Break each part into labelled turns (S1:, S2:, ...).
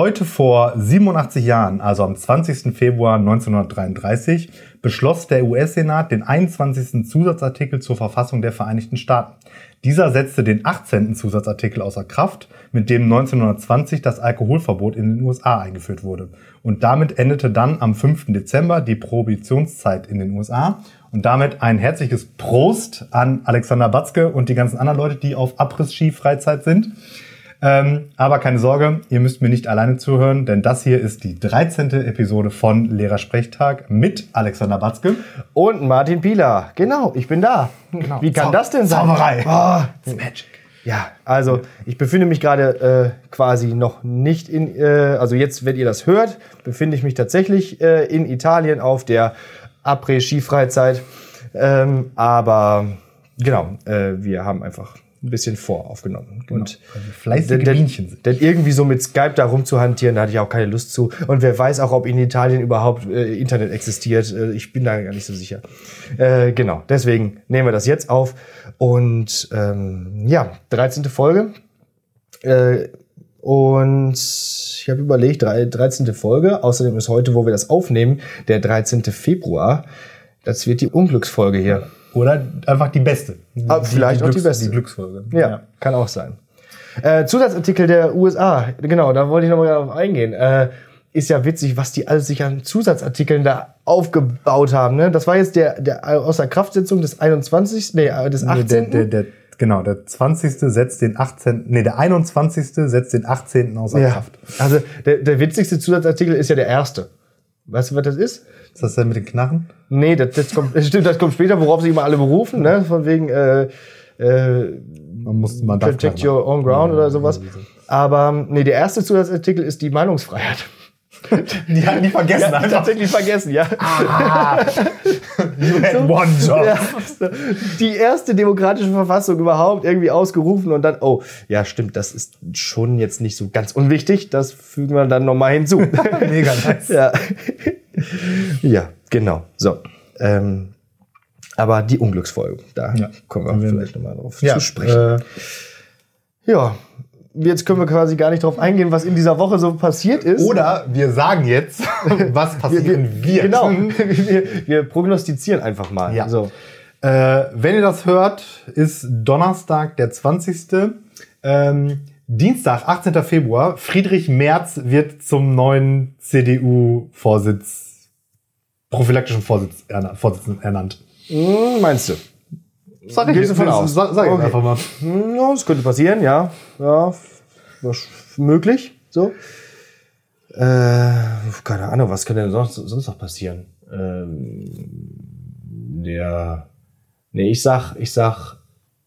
S1: Heute vor 87 Jahren, also am 20. Februar 1933, beschloss der US-Senat den 21. Zusatzartikel zur Verfassung der Vereinigten Staaten. Dieser setzte den 18. Zusatzartikel außer Kraft, mit dem 1920 das Alkoholverbot in den USA eingeführt wurde. Und damit endete dann am 5. Dezember die Prohibitionszeit in den USA. Und damit ein herzliches Prost an Alexander Batzke und die ganzen anderen Leute, die auf Abriss-Ski-Freizeit sind. Ähm, aber keine Sorge, ihr müsst mir nicht alleine zuhören, denn das hier ist die 13. Episode von Lehrersprechtag mit Alexander Batzke.
S2: Und Martin Pieler. Genau, ich bin da.
S1: Genau.
S2: Wie kann
S1: Zau-
S2: das denn sein?
S1: Zauberei.
S2: Oh,
S1: It's magic.
S2: ja, also ich befinde mich gerade äh, quasi noch nicht in, äh, also jetzt, wenn ihr das hört, befinde ich mich tatsächlich äh, in Italien auf der Après-Ski-Freizeit. Ähm, aber genau, äh, wir haben einfach ein bisschen voraufgenommen. Und
S1: weil wir fleißige
S2: denn, denn,
S1: Bienchen sind.
S2: denn irgendwie so mit Skype da rumzuhantieren, da hatte ich auch keine Lust zu. Und wer weiß auch, ob in Italien überhaupt äh, Internet existiert. Äh, ich bin da gar nicht so sicher. Äh, genau, deswegen nehmen wir das jetzt auf. Und ähm, ja, 13. Folge. Äh, und ich habe überlegt, drei- 13. Folge. Außerdem ist heute, wo wir das aufnehmen, der 13. Februar. Das wird die Unglücksfolge hier.
S1: Oder einfach die beste.
S2: Ah, vielleicht auch die beste.
S1: Die Glücksfolge.
S2: Ja, kann auch sein. Äh, Zusatzartikel der USA, genau, da wollte ich nochmal darauf eingehen. Äh, ist ja witzig, was die alles sich an Zusatzartikeln da aufgebaut haben. Ne? Das war jetzt der, der Außerkraftsetzung des 21. Nee, äh, des
S1: Nee,
S2: 18.
S1: Der, der, der, genau, der 20. setzt den 18. Nee, der 21. setzt den 18. außer
S2: ja.
S1: Kraft.
S2: Also der, der witzigste Zusatzartikel ist ja der erste. Weißt du, was das ist?
S1: Ist das denn mit den Knarren?
S2: Nee, das, das kommt, das stimmt, das kommt später, worauf sich immer alle berufen, ne? Von wegen äh, äh,
S1: Man muss, man
S2: Protect your own ground oder sowas. Aber nee, der erste Zusatzartikel ist die Meinungsfreiheit.
S1: Die hatten die vergessen,
S2: Ja, tatsächlich vergessen, ja.
S1: You had one job.
S2: ja. Die erste demokratische Verfassung überhaupt irgendwie ausgerufen und dann, oh, ja, stimmt, das ist schon jetzt nicht so ganz unwichtig. Das fügen wir dann nochmal hinzu.
S1: Mega nice.
S2: ja. ja, genau. So. Ähm, aber die Unglücksfolge, da
S1: Ja.
S2: kommen wir
S1: wir
S2: vielleicht nochmal drauf
S1: Ja,
S2: zu sprechen.
S1: Äh,
S2: Ja. Jetzt können wir quasi gar nicht drauf eingehen, was in dieser Woche so passiert ist.
S1: oder wir sagen jetzt, was passieren wird.
S2: Genau. Wir, wir prognostizieren einfach mal.
S1: Ja.
S2: So.
S1: Äh, wenn ihr das hört, ist Donnerstag, der 20. Ähm, Dienstag, 18. Februar. Friedrich Merz wird zum neuen CDU-Vorsitz, prophylaktischen Vorsitz, erna- Vorsitzenden ernannt.
S2: Hm, meinst du?
S1: Sag ich
S2: du von aus?
S1: Sag, sag ich
S2: Okay.
S1: einfach mal.
S2: Hm, Ja, das könnte passieren, ja. Ja, möglich. So. Äh, keine Ahnung, was könnte denn sonst, sonst noch passieren? Ähm, der. Nee, ich sag, ich sag,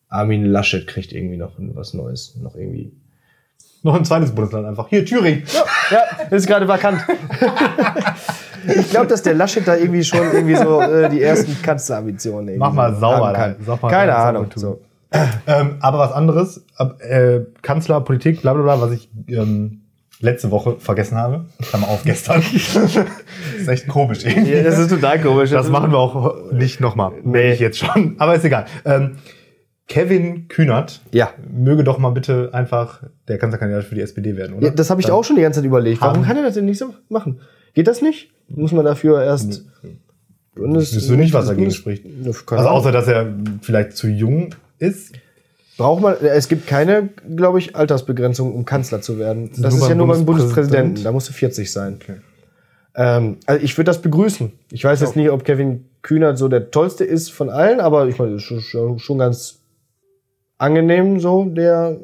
S2: Armin Laschet kriegt irgendwie noch was Neues. Noch irgendwie.
S1: Noch ein zweites Bundesland einfach. Hier, Thüringen.
S2: Ja, das ist gerade vakant. ich glaube, dass der Laschet da irgendwie schon irgendwie so äh, die ersten Kanzlerambitionen irgendwie
S1: Mach mal sauber
S2: kann.
S1: Sag mal
S2: Keine Ahnung. So.
S1: Ähm, aber was anderes, äh, Kanzler, Politik, bla bla bla, was ich ähm, letzte Woche vergessen habe. Klammer auf gestern. ist echt komisch irgendwie.
S2: Ja, das ist total komisch.
S1: Das machen wir auch nicht nochmal.
S2: Nee.
S1: Ich jetzt schon. Aber ist egal. Ähm, Kevin Kühnert
S2: Ja.
S1: möge doch mal bitte einfach der Kanzlerkandidat für die SPD werden, oder?
S2: Ja, das habe ich auch schon die ganze Zeit überlegt. Warum kann er das denn nicht so machen? Geht das nicht? Muss man dafür erst. Bundes
S1: wüsste nicht, was dagegen spricht. Also außer, dass er vielleicht zu jung ist.
S2: Braucht man, es gibt keine, glaube ich, Altersbegrenzung, um Kanzler zu werden. Das
S1: nur
S2: ist ja nur beim
S1: Bundespräsidenten?
S2: Da musst du 40 sein. Ähm, also ich würde das begrüßen. Ich weiß jetzt nicht, ob Kevin Kühnert so der tollste ist von allen, aber ich meine, das ist schon, schon ganz angenehm so, der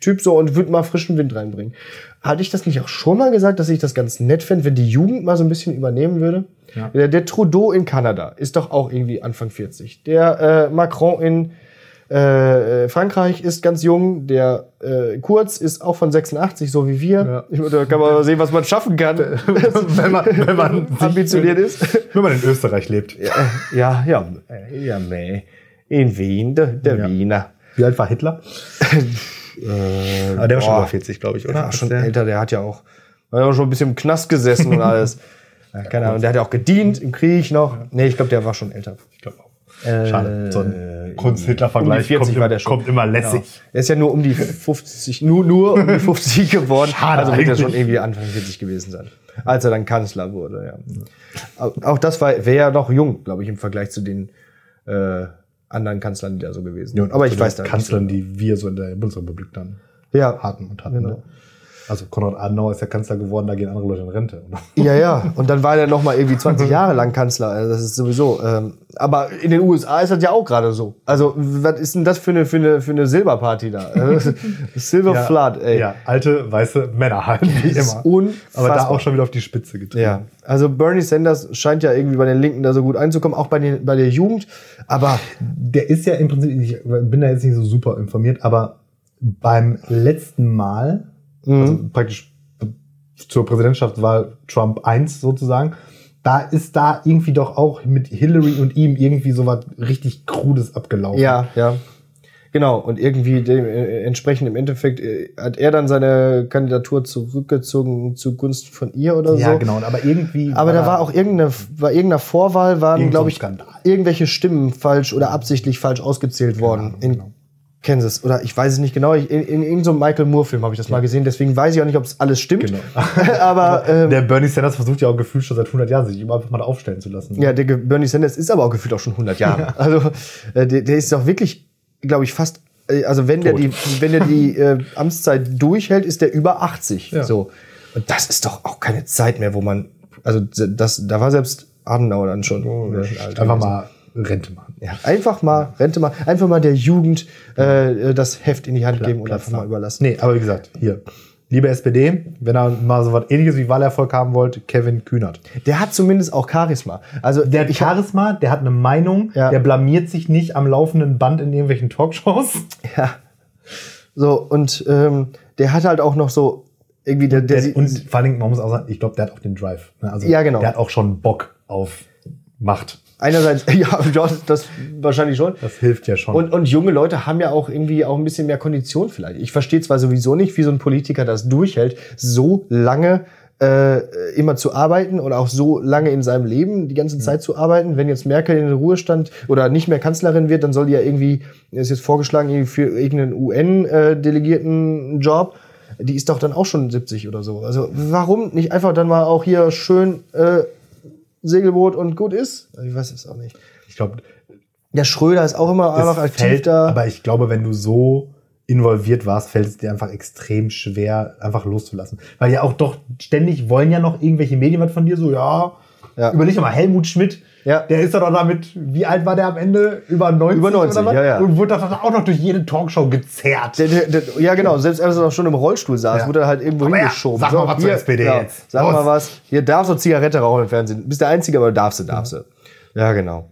S2: Typ so und würde mal frischen Wind reinbringen. Hatte ich das nicht auch schon mal gesagt, dass ich das ganz nett fände, wenn die Jugend mal so ein bisschen übernehmen würde?
S1: Ja.
S2: Der, der Trudeau in Kanada ist doch auch irgendwie Anfang 40. Der äh, Macron in äh, äh, Frankreich ist ganz jung. Der äh, Kurz ist auch von 86, so wie wir.
S1: Ja.
S2: Ich, da kann man mal sehen, was man schaffen kann,
S1: wenn man, wenn man
S2: ambitioniert ist.
S1: Wenn man in Österreich lebt.
S2: Ja, ja, äh, ja, meh. In Wien, der, der
S1: Ja.
S2: Wiener.
S1: Wie alt war Hitler?
S2: Äh,
S1: Aber der war schon
S2: boah,
S1: über 40, glaube ich,
S2: Der
S1: oder?
S2: war schon
S1: der,
S2: älter, der hat ja auch, war ja auch schon ein bisschen im Knast gesessen und alles. Ja, keine Ahnung, der hat ja auch gedient im Krieg noch. Nee, ich glaube, der war schon älter.
S1: Ich glaube auch. Schade. So ein Kunst-Hitler-Vergleich
S2: um die 40
S1: kommt,
S2: der
S1: kommt immer lässig.
S2: Genau. Er ist ja nur um die 50, nur, nur um die 50 geworden.
S1: Schade
S2: also wird er schon irgendwie Anfang 40 gewesen sein. Als er dann Kanzler wurde, ja. Auch- Auch das war, wäre ja noch jung, glaube ich, im Vergleich zu den äh, anderen Kanzlern, die da so gewesen sind. Aber ich weiß
S1: Kanzlern, die wir so in der Bundesrepublik dann.
S2: Ja,
S1: hatten und hatten.
S2: Genau.
S1: Ne? Also Konrad Adenauer ist ja Kanzler geworden, da gehen andere Leute in Rente.
S2: Ja, ja. Und dann war er noch mal irgendwie 20 Jahre lang Kanzler. Also das ist sowieso. Ähm, aber in den USA ist das ja auch gerade so. Also was ist denn das für eine für eine für eine Silberparty da? Silver Flood, ey.
S1: Ja, alte weiße Männer halt, wie immer.
S2: unfassbar.
S1: Aber da auch schon wieder auf die Spitze getrieben.
S2: Ja, also Bernie Sanders scheint ja irgendwie bei den Linken da so gut einzukommen, auch bei, den, bei der Jugend. Aber
S1: Der ist ja im Prinzip, ich bin da jetzt nicht so super informiert, aber beim letzten Mal,
S2: Mhm.
S1: also praktisch zur Präsidentschaftswahl Trump 1 sozusagen, da ist da irgendwie doch auch mit Hillary und ihm irgendwie so was richtig Krudes abgelaufen.
S2: ja, ja. Genau, und irgendwie dem, äh, entsprechend im Endeffekt äh, hat er dann seine Kandidatur zurückgezogen zugunsten von ihr oder
S1: Ja,
S2: so.
S1: genau. Aber irgendwie.
S2: Aber da war auch irgendeine, bei irgendeiner Vorwahl waren, glaube ich,
S1: Skandal.
S2: irgendwelche Stimmen falsch oder absichtlich falsch ausgezählt worden in
S1: genau.
S2: Kansas. Oder ich weiß es nicht genau. Ich, in, in irgendeinem Michael Moore-Film habe ich das mal gesehen. Deswegen weiß ich auch nicht, ob es alles stimmt.
S1: Genau.
S2: aber ähm,
S1: Der Bernie Sanders versucht ja auch gefühlt schon seit 100 Jahren, sich immer einfach mal aufstellen zu lassen.
S2: Ja, der Bernie Sanders ist aber auch gefühlt auch schon 100 Jahre. Also äh, der, der ist doch wirklich, glaube ich, fast. äh, Also wenn der
S1: Tot.
S2: die, wenn der die äh, Amtszeit durchhält, ist der über 80.
S1: Ja.
S2: So und das ist doch auch keine Zeit mehr, wo man, also das, da war selbst Adenauer dann schon. alt
S1: Einfach mal Rente machen.
S2: Ja, einfach mal Rente mal, einfach mal der Jugend äh, das Heft in die Hand geben und einfach mal überlassen.
S1: Nee, aber wie gesagt, hier. Liebe SPD, wenn ihr mal so was ähnliches wie Wahlerfolg haben wollt, Kevin Kühnert.
S2: Der hat zumindest auch Charisma. Also
S1: Der hat Charisma, der hat eine Meinung,
S2: Ja.
S1: der blamiert sich nicht am laufenden Band in irgendwelchen Talkshows.
S2: Ja. So, und ähm, der hat halt auch noch so irgendwie der, der,
S1: Der, und vor allen Dingen, man muss auch sagen, ich glaube, der hat auch den Drive. ne? Also,
S2: Ja, genau.
S1: Der hat auch schon Bock auf Macht.
S2: Einerseits, ja, ja, das wahrscheinlich schon.
S1: Das hilft ja schon.
S2: Und, und junge Leute haben ja auch irgendwie auch ein bisschen mehr Kondition vielleicht. Ich verstehe zwar sowieso nicht, wie so ein Politiker das durchhält, so lange äh, immer zu arbeiten oder auch so lange in seinem Leben die ganze Zeit zu arbeiten. Wenn jetzt Merkel in den Ruhestand oder nicht mehr Kanzlerin wird, dann soll die ja irgendwie, ist jetzt vorgeschlagen, irgendwie für irgendeinen UN-Delegierten Job. Die ist doch dann auch schon 70 oder so. Also warum nicht einfach dann mal auch hier schön äh, Segelboot und gut ist? Ich weiß es auch nicht.
S1: ich glaube,
S2: Der Schröder ist auch immer einfach aktiv
S1: fällt,
S2: da.
S1: aber ich glaube, wenn du so involviert warst, fällt es dir einfach extrem schwer, einfach loszulassen. Weil ja auch doch ständig wollen ja noch irgendwelche Medien was von dir, so, ja,
S2: Ja.
S1: überleg doch mal, Helmut Schmidt,
S2: Ja.
S1: der ist doch damit, wie alt war der am Ende? Über 90?
S2: Über 90,
S1: oder was?
S2: ja, ja.
S1: Und wurde doch auch noch durch jede Talkshow gezerrt.
S2: Der, der, der, ja, genau. Selbst als er noch schon im Rollstuhl saß,
S1: Ja.
S2: wurde er halt irgendwo
S1: Aber ja,
S2: hingeschoben.
S1: sag mal was zur SPD jetzt.
S2: Sag
S1: Los.
S2: mal was. Hier darfst du Zigarette rauchen im Fernsehen. Bist der Einzige, aber darfst du, darfst du. Ja, genau.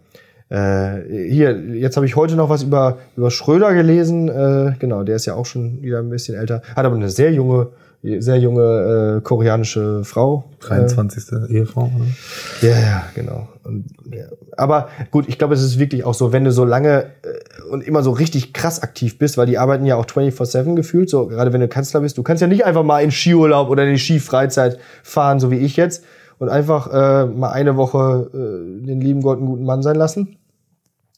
S2: Äh, hier, jetzt habe ich heute noch was über, über Schröder gelesen. Äh, genau, der ist ja auch schon wieder ein bisschen älter. Hat aber eine sehr junge, sehr junge äh, koreanische Frau.
S1: 23. Ehefrau, oder?
S2: Ja, ja, genau. Und, ja. Aber gut, ich glaube, es ist wirklich auch so, wenn du so lange äh, und immer so richtig krass aktiv bist, weil die arbeiten ja auch 24-7 gefühlt, so gerade wenn du Kanzler bist, du kannst ja nicht einfach mal in Skiurlaub oder in die Skifreizeit fahren, so wie ich jetzt, und einfach äh, mal eine Woche äh, den lieben Gott einen guten Mann sein lassen.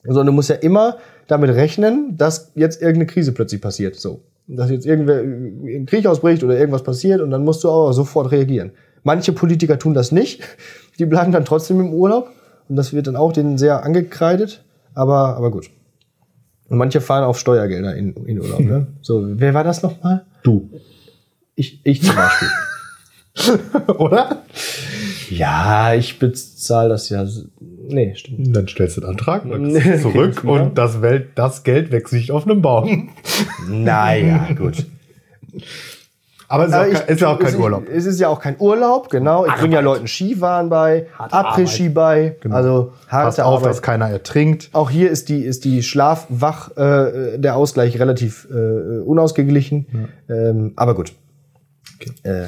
S2: Sondern du musst ja immer damit rechnen, dass jetzt irgendeine Krise plötzlich passiert. So. Dass jetzt irgendwer ein Krieg ausbricht oder irgendwas passiert und dann musst du auch sofort reagieren. Manche Politiker tun das nicht. Die bleiben dann trotzdem im Urlaub. Und das wird dann auch denen sehr angekreidet. Aber, aber gut. Und manche fahren auf Steuergelder in, in Urlaub. Ne? So, wer war das nochmal?
S1: Du.
S2: Ich, ich zum Beispiel.
S1: oder?
S2: Ja, ich bezahle das ja. Nee, stimmt.
S1: Dann stellst du den Antrag, zurück
S2: Ja.
S1: und das, Welt, das Geld wächst nicht auf einem Baum.
S2: Naja, gut.
S1: Aber es ist,
S2: Aber
S1: auch,
S2: ich-
S1: kein- ist ja auch kein
S2: es
S1: Urlaub.
S2: Es ist ja auch kein Urlaub, genau. Ich bringe ja Leuten Skifahren bei, Après-Ski bei.
S1: Genau.
S2: Also
S1: Passt
S2: harte
S1: auf,
S2: Arbeit.
S1: dass keiner ertrinkt.
S2: Auch hier ist die, ist die Schlaf-Wach, äh, der Ausgleich relativ äh, unausgeglichen. Ähm, aber gut. Äh,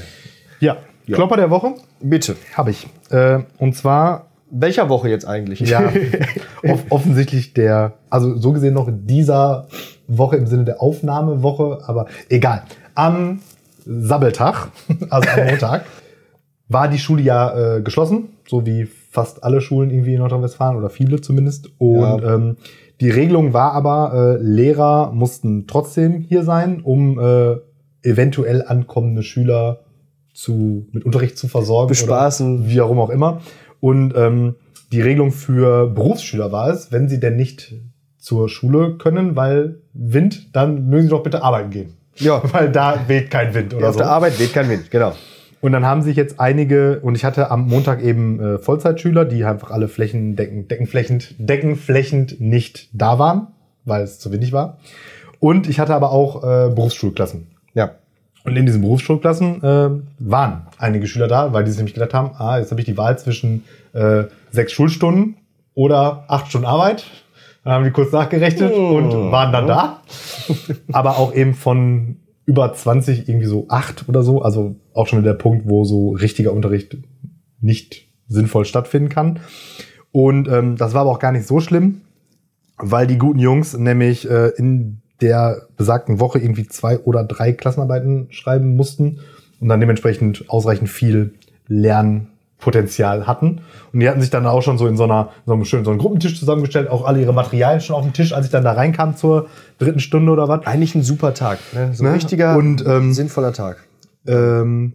S1: Ja, Klopper der Woche
S2: bitte.
S1: habe ich. Äh, und zwar,
S2: Welcher Woche jetzt eigentlich?
S1: ja, off offensichtlich der, also so gesehen noch dieser Woche im Sinne der Aufnahmewoche, aber egal. Am Sabbeltag, also am Montag, war die Schule ja äh, geschlossen, so wie fast alle Schulen irgendwie in Nordrhein-Westfalen oder viele zumindest. Und
S2: Ja.
S1: ähm, die Regelung war aber, äh, Lehrer mussten trotzdem hier sein, um äh, eventuell ankommende Schüler zu, mit Unterricht zu versorgen.
S2: Bespaßen.
S1: Oder wie auch immer auch immer. Und ähm, die Regelung für Berufsschüler war es, wenn sie denn nicht zur Schule können, weil Wind, dann mögen sie doch bitte arbeiten gehen.
S2: Ja.
S1: Weil da weht kein Wind oder
S2: Auf
S1: so.
S2: der Arbeit weht kein Wind, genau.
S1: Und dann haben sich jetzt einige, und ich hatte am Montag eben äh, Vollzeitschüler, die einfach alle flächendeckend, deckenflächend, deckenflächend nicht da waren, weil es zu windig war. Und ich hatte aber auch äh, Berufsschulklassen.
S2: Ja.
S1: Und in diesen Berufsschulklassen äh, waren einige Schüler da, weil die sich nämlich gedacht haben, ah, jetzt habe ich die Wahl zwischen äh, sechs Schulstunden oder acht Stunden Arbeit. Dann haben die kurz nachgerechnet und waren dann da. Aber auch eben von über 20 irgendwie so acht oder so. Also auch schon der Punkt, wo so richtiger Unterricht nicht sinnvoll stattfinden kann. Und ähm, das war aber auch gar nicht so schlimm, weil die guten Jungs nämlich äh, in der besagten Woche irgendwie zwei oder drei Klassenarbeiten schreiben mussten und dann dementsprechend ausreichend viel Lernpotenzial hatten. Und die hatten sich dann auch schon so in so einer so einem schönen so einen Gruppentisch zusammengestellt, auch alle ihre Materialien schon auf dem Tisch, als ich dann da reinkam zur dritten Stunde oder was.
S2: Eigentlich ein super Tag. Ne? So ein
S1: Ne?
S2: richtiger,
S1: Und, ähm,
S2: sinnvoller Tag.
S1: Ähm,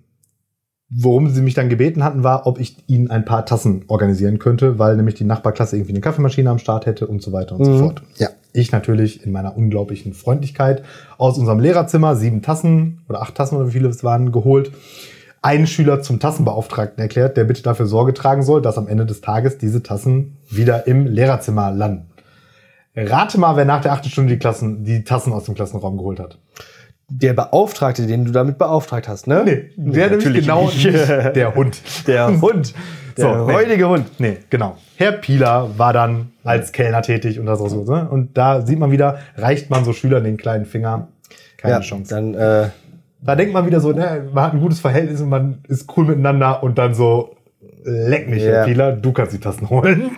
S1: worum sie mich dann gebeten hatten, war, ob ich ihnen ein paar Tassen organisieren könnte, weil nämlich die Nachbarklasse irgendwie eine Kaffeemaschine am Start hätte und so weiter und so
S2: Mhm.
S1: fort. Ja. Ich natürlich in meiner unglaublichen Freundlichkeit aus unserem Lehrerzimmer sieben Tassen oder acht Tassen oder wie viele es waren geholt. Einen Schüler zum Tassenbeauftragten erklärt, der bitte dafür Sorge tragen soll, dass am Ende des Tages diese Tassen wieder im Lehrerzimmer landen. Rate mal, wer nach der achten Stunde die, Klassen, die Tassen aus dem Klassenraum geholt hat.
S2: Der Beauftragte, den du damit beauftragt hast, ne?
S1: Nee, der nämlich
S2: natürlich
S1: genau
S2: nicht.
S1: nicht. Der Hund.
S2: Der Hund. Der
S1: So, nee.
S2: räudige Hund.
S1: Nee, genau. Herr Pieler war dann als Kellner tätig und das auch so. Ne? Und da sieht man wieder, reicht man so Schülern den kleinen Finger, keine
S2: ja,
S1: Chance.
S2: Dann, äh,
S1: Da denkt man wieder so, ne, man hat ein gutes Verhältnis und man ist cool miteinander und dann so, leck mich,
S2: Ja.
S1: Herr Pieler, du kannst die Tassen holen.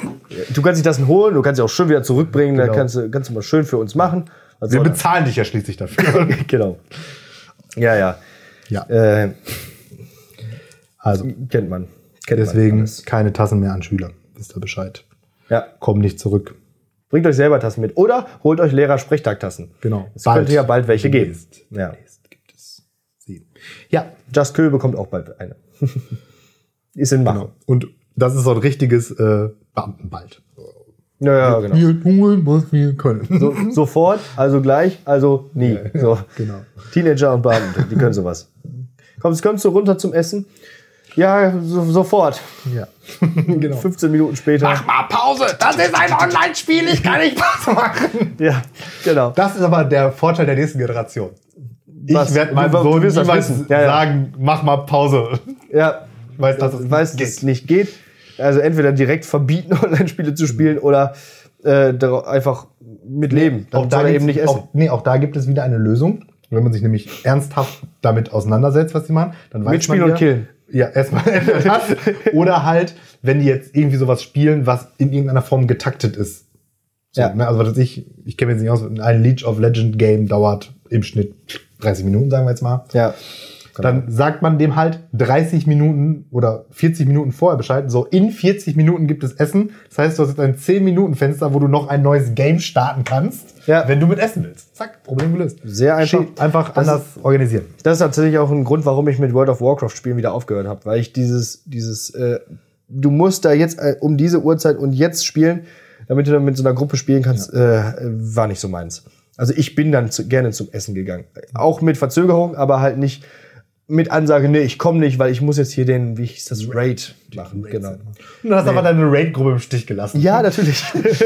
S2: du kannst dich das holen, du kannst sie auch schön wieder zurückbringen,
S1: Genau.
S2: dann kannst du, kannst du mal schön für uns machen. Was
S1: Wir
S2: das?
S1: bezahlen dich ja schließlich dafür.
S2: genau. Ja, ja.
S1: ja,
S2: Äh,
S1: also
S2: kennt man. Kennt
S1: deswegen
S2: Man
S1: keine Tassen mehr an Schüler. Wisst ihr Bescheid.
S2: ja.
S1: Kommen nicht zurück.
S2: Bringt euch selber Tassen mit. Oder holt euch Lehrer-Sprechtagtassen.
S1: Genau.
S2: Es könnte ja bald welche geben.
S1: Demnächst.
S2: Ja.
S1: Demnächst gibt es sie. Ja,
S2: Just Köhl bekommt auch bald eine. Ist in Mache.
S1: Genau. Und das ist so ein richtiges äh, Beamtenbald.
S2: Ja, ja, genau.
S1: Wir tun, was wir können.
S2: So, sofort, also gleich, also nie. So.
S1: genau.
S2: Teenager und Beamte, die können sowas. Kommst, kommst du runter zum Essen? Ja, so, sofort.
S1: Ja. genau.
S2: 15 Minuten später.
S1: mal Pause. Das ist ein Online-Spiel. Ich kann nicht Pause machen.
S2: Ja, genau.
S1: Das ist aber der Vorteil der nächsten Generation.
S2: Was?
S1: Ich werde meinem Sohn niemals
S2: wissen. Ja, ja.
S1: sagen, mach mal Pause.
S2: Ja,
S1: Weiß, dass es
S2: weiß, dass es nicht geht. Also entweder direkt verbieten, Online-Spiele zu spielen oder äh, einfach mit leben. Dann er
S1: gibt's-
S2: eben nicht essen.
S1: Auch, nee, auch da gibt es wieder eine Lösung. Wenn man sich nämlich ernsthaft damit auseinandersetzt, was sie machen, dann weiß
S2: Mitspielen
S1: man
S2: und killen.
S1: Ja, erstmal das. oder halt, wenn die jetzt irgendwie sowas spielen, was in irgendeiner Form getaktet ist. So,
S2: Ja.
S1: ne, also was weiß ich, ich kenne jetzt nicht aus, ein Leech of Legend Game dauert im Schnitt 30 Minuten, sagen wir jetzt mal.
S2: Ja.
S1: Dann sagt man dem halt 30 Minuten oder 40 Minuten vorher Bescheid. So, in 40 Minuten gibt es Essen. Das heißt, du hast jetzt ein 10-Minuten-Fenster, wo du noch ein neues Game starten kannst,
S2: Ja.
S1: wenn du mit essen willst. Zack, Problem gelöst.
S2: Sehr einfach.
S1: Shit, einfach anders organisieren.
S2: Das ist tatsächlich auch ein Grund, warum ich mit World of Warcraft spielen wieder aufgehört habe, weil ich dieses, dieses, äh, du musst da jetzt äh, um diese Uhrzeit und jetzt spielen, damit du dann mit so einer Gruppe spielen kannst, äh, war nicht so meins. Also ich bin dann zu, gerne zum Essen gegangen. Auch mit Verzögerung, aber halt nicht mit Ansage, nee, ich komme nicht, weil ich muss jetzt hier den, wie hieß das, Raid machen. Genau.
S1: Und dann hast du aber deine Raid-Gruppe im Stich gelassen.
S2: Ja, natürlich.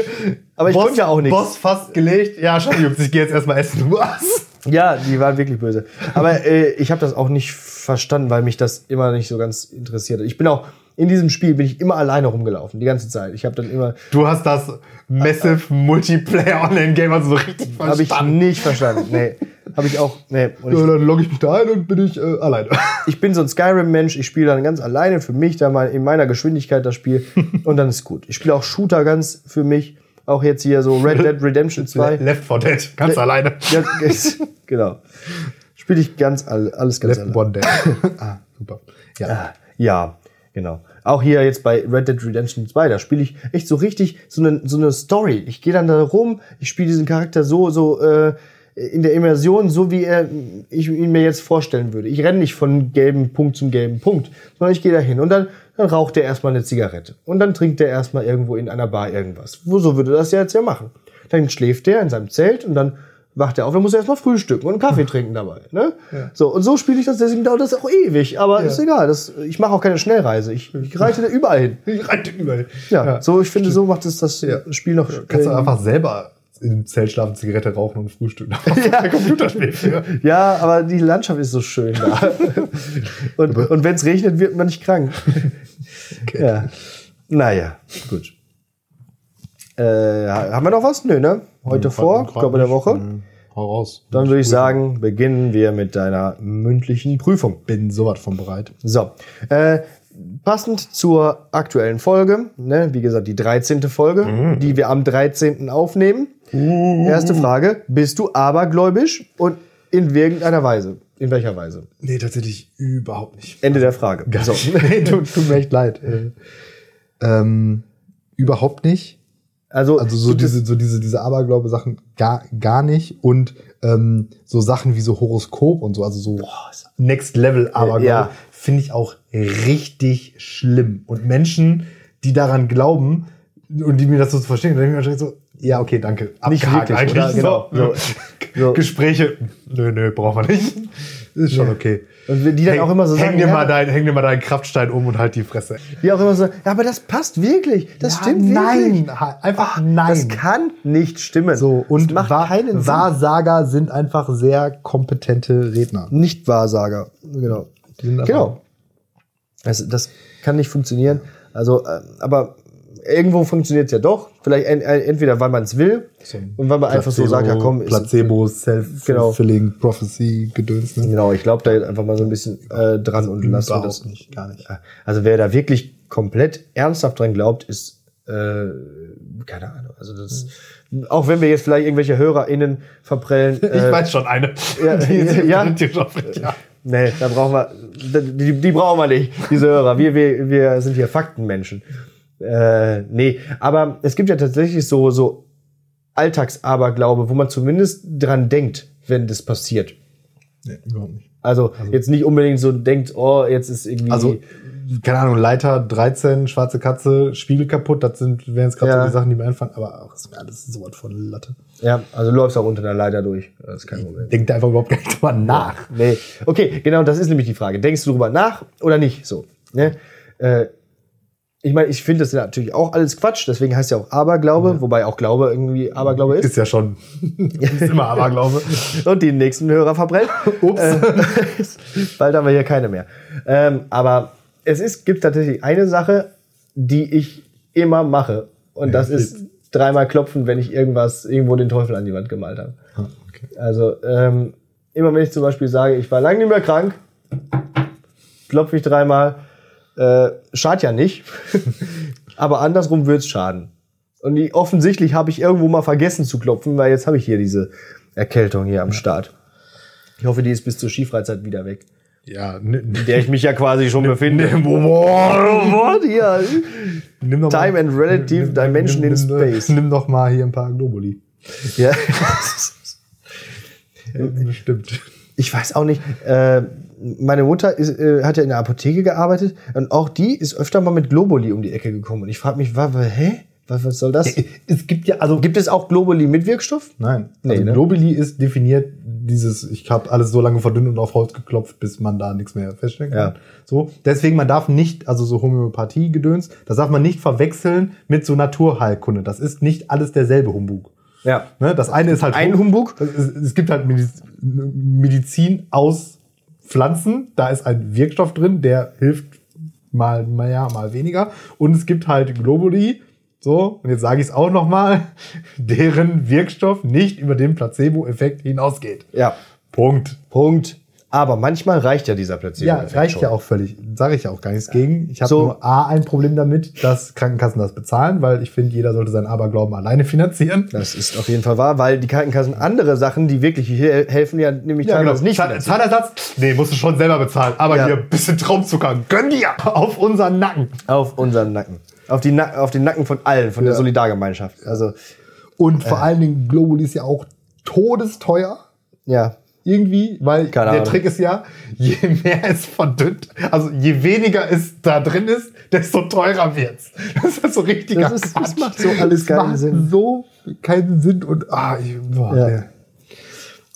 S2: aber ich konnte ja auch nichts.
S1: Boss fast gelegt. Ja, schau, Jungs, ich gehe jetzt erstmal essen. Was?
S2: Ja, die waren wirklich böse. Aber äh, ich habe das auch nicht verstanden, weil mich das immer nicht so ganz interessiert hat. Ich bin auch in diesem Spiel bin ich immer alleine rumgelaufen, die ganze Zeit. Ich habe dann immer
S1: Du hast das Massive Multiplayer Online Game also so richtig
S2: habe ich
S1: verstanden.
S2: nicht verstanden. Nee, habe ich auch nee, und
S1: Ja,
S2: ich,
S1: dann logge ich mich da ein und bin ich äh, alleine.
S2: ich bin so ein Skyrim Mensch, ich spiele dann ganz alleine für mich da mal in meiner Geschwindigkeit das Spiel und dann ist gut. Ich spiele auch Shooter ganz für mich, auch jetzt hier so Red Dead Redemption 2.
S1: Left 4 Dead, ganz alleine.
S2: Ja, genau. Spiele ich ganz all, alles ganz
S1: Left
S2: alleine.
S1: 1 Dead. ah, super. Ja.
S2: Ja, Genau. Auch hier jetzt bei Red Dead Redemption 2, da spiele ich echt so richtig so eine, so eine Story. Ich gehe dann da rum, ich spiele diesen Charakter so, so äh, in der Immersion, so wie er, ich ihn mir jetzt vorstellen würde. Ich renne nicht von gelben Punkt zum gelben Punkt, sondern ich gehe da hin und dann, dann raucht er erstmal eine Zigarette. Und dann trinkt er erstmal irgendwo in einer Bar irgendwas. So würde das ja jetzt ja machen. Dann schläft er in seinem Zelt und dann wacht er auf, dann muss er erstmal frühstücken und einen Kaffee trinken dabei. Ne? So, und so spiele ich das, deswegen dauert das auch ewig. Aber ist egal. Das, ich mache auch keine Schnellreise. Ich, ich reite da überall hin.
S1: Ich reite überall.
S2: Ja, so, ich finde, so macht es das Spiel noch.
S1: Kannst du einfach selber im Zelt schlafen, Zigarette rauchen und frühstücken. ja. Computerspiel.
S2: Ja, aber die Landschaft ist so schön da. und und wenn es regnet, wird man nicht krank.
S1: Okay.
S2: Ja. Naja, gut. Äh, haben wir noch was? Nö, ne? Heute vor,
S1: Grad
S2: glaube der. Woche.
S1: Hm, Hau raus.
S2: Dann würde ich sagen, beginnen wir mit deiner mündlichen Prüfung.
S1: bin sowas von bereit.
S2: So, äh, passend zur aktuellen Folge, ne, wie gesagt, die 13. Folge,
S1: Mhm.
S2: die wir am 13. aufnehmen. Erste Frage, bist du abergläubisch und in irgendeiner Weise? In welcher Weise?
S1: Nee, tatsächlich überhaupt nicht.
S2: Ende der Frage. So.
S1: nee, tut, tut mir echt leid. Äh, ähm, überhaupt nicht.
S2: Also,
S1: Also so diese, so diese, diese Aberglaube-Sachen gar, gar nicht. Und ähm, so Sachen wie so Horoskop und so, also so Next Level Aberglaube,
S2: Ja.
S1: finde ich auch richtig schlimm. Und Menschen, die daran glauben und die mir das so zu verstehen, dann denke ich mir so, ja, okay, danke.
S2: Nicht
S1: Abgehakt
S2: wirklich, oder? Genau.
S1: So.
S2: So.
S1: Gespräche, nö, nö, brauchen wir nicht. Ist schon okay.
S2: Und die dann auch immer so
S1: häng
S2: sagen,
S1: dir
S2: ja,
S1: mal dein, häng dir mal deinen Kraftstein um und halt die Fresse.
S2: die auch immer so, ja, aber das passt wirklich. Das
S1: Ja,
S2: stimmt wirklich.
S1: nein, einfach
S2: Ah,
S1: nein.
S2: Das kann nicht stimmen.
S1: So, und
S2: das macht
S1: Wahr-
S2: keinen Sinn.
S1: Wahrsager sind einfach sehr kompetente Redner.
S2: Nicht Wahrsager. Genau.
S1: Die sind einfach-
S2: Genau. Das, das kann nicht funktionieren. Also, äh, aber irgendwo funktioniert es ja doch. Vielleicht en, en- entweder, weil man es will und weil man einfach so sagt, ja komm, ist,
S1: Placebo, Self-Fulfilling Prophecy, Gedöns. Ne?
S2: genau, ich glaube da jetzt einfach mal so ein bisschen äh, dran und lassen wir das.
S1: Nicht, gar nicht.
S2: Also wer da wirklich komplett ernsthaft dran glaubt, ist äh, keine Ahnung. Also das, auch wenn wir jetzt vielleicht irgendwelche HörerInnen verprellen.
S1: Ich
S2: äh,
S1: weiß schon eine.
S2: ja, ja.
S1: Auf- ja.
S2: Nee, da brauchen wir, die, die brauchen wir nicht, diese Hörer. Wir, wir, wir sind hier Faktenmenschen. Äh, nee, aber es gibt ja tatsächlich so, so Alltagsaberglaube, wo man zumindest dran denkt, wenn das passiert.
S1: Nee, überhaupt nicht.
S2: Also, jetzt nicht unbedingt so denkt, oh, jetzt ist irgendwie.
S1: Also, keine Ahnung, Leiter 13, schwarze Katze, Spiegel kaputt, das sind, wären jetzt gerade
S2: Ja.
S1: so die Sachen, die mir einfallen, aber auch, ist mir alles sowas von Latte.
S2: ja, also du läufst auch unter der Leiter durch. Das ist kein Problem.
S1: Denkt einfach überhaupt gar nicht drüber nach.
S2: Nee. Okay, genau, das ist nämlich die Frage. Denkst du drüber nach oder nicht? So. Ne? Äh, ich meine, ich finde das natürlich auch alles Quatsch, deswegen heißt ja auch Aberglaube, wobei auch Glaube irgendwie Aberglaube ist.
S1: Ist ja schon, ist immer Aberglaube.
S2: Und die nächsten Hörer verbrennt.
S1: Ups.
S2: Äh, bald haben wir hier keine mehr. Ähm, aber es ist, gibt tatsächlich eine Sache, die ich immer mache. Und das ist dreimal klopfen, wenn ich irgendwas, irgendwo den Teufel an die Wand gemalt habe.
S1: Ah, okay.
S2: Also ähm, immer wenn ich zum Beispiel sage, ich war lange nicht mehr krank, klopfe ich dreimal. Äh, schadet ja nicht, aber andersrum wird's schaden. Und die, offensichtlich habe ich irgendwo mal vergessen zu klopfen, weil jetzt habe ich hier diese Erkältung hier am Start. Ich hoffe, die ist bis zur Skifreizeit wieder weg.
S1: Ja, nimm,
S2: In der ich mich ja quasi schon befinde. Hier.
S1: nimm doch
S2: Time and Relative Dimension in Space.
S1: Nimm doch mal hier ein paar Globuli.
S2: Ja.
S1: Bestimmt.
S2: Ich weiß auch nicht. Äh, meine Mutter ist, äh, hat ja in der Apotheke gearbeitet und auch die ist öfter mal mit Globuli um die Ecke gekommen. Und ich frage mich, wa, wa, hä? Was, was soll das?
S1: Es gibt ja, also.
S2: Gibt es auch Globuli mit Wirkstoff?
S1: Nein.
S2: Nee,
S1: also
S2: ne?
S1: Globuli ist definiert dieses, ich habe alles so lange verdünnt und auf Holz geklopft, bis man da nichts mehr feststellen kann.
S2: Ja.
S1: So. Deswegen, man darf nicht, also so Homöopathie-Gedöns, das darf man nicht verwechseln mit so Naturheilkunde. Das ist nicht alles derselbe Humbug.
S2: Ja.
S1: Ne? Das eine ist halt
S2: Ein Humbug?
S1: Es, gibt halt Mediz Medizin aus Pflanzen. Da ist ein Wirkstoff drin, der hilft mal mehr, mal weniger. Und es gibt halt Globuli. So, und jetzt sage ich es auch noch mal, deren Wirkstoff nicht über den Placebo-Effekt hinausgeht.
S2: Ja.
S1: Punkt.
S2: Punkt. Aber manchmal reicht ja dieser
S1: Ja,
S2: Placebo-Effekt
S1: reicht
S2: schon.
S1: ja auch völlig. Sage ich ja auch gar nichts gegen. Ich habe
S2: So.
S1: nur A, ein Problem damit, dass Krankenkassen das bezahlen, weil ich finde, jeder sollte seinen Aberglauben alleine finanzieren.
S2: Das ist auf jeden Fall wahr, weil die Krankenkassen andere Sachen, die wirklich he- helfen, ja nämlich
S1: Ja, genau.
S2: teilweise nicht.
S1: Zahn-. Zahnersatz? Nee, musst du schon selber bezahlen. Aber
S2: Ja.
S1: hier ein bisschen Traumzucker. Gönn dir auf unseren Nacken.
S2: Auf unseren Nacken. Auf, die Na auf den Nacken von allen, von der
S1: Ja.
S2: Solidargemeinschaft. Also,
S1: Und vor allen Dingen, Globuli ist ja auch todesteuer.
S2: ja.
S1: Irgendwie, weil
S2: Keine
S1: der. Trick ist ja, je mehr es verdünnt, also je weniger es da drin ist, desto teurer wird's. Das ist so richtiger
S2: Das ist- das macht so alles
S1: das
S2: keinen
S1: macht
S2: Sinn.
S1: so keinen Sinn und ah, ich, boah,
S2: Ja.
S1: nee.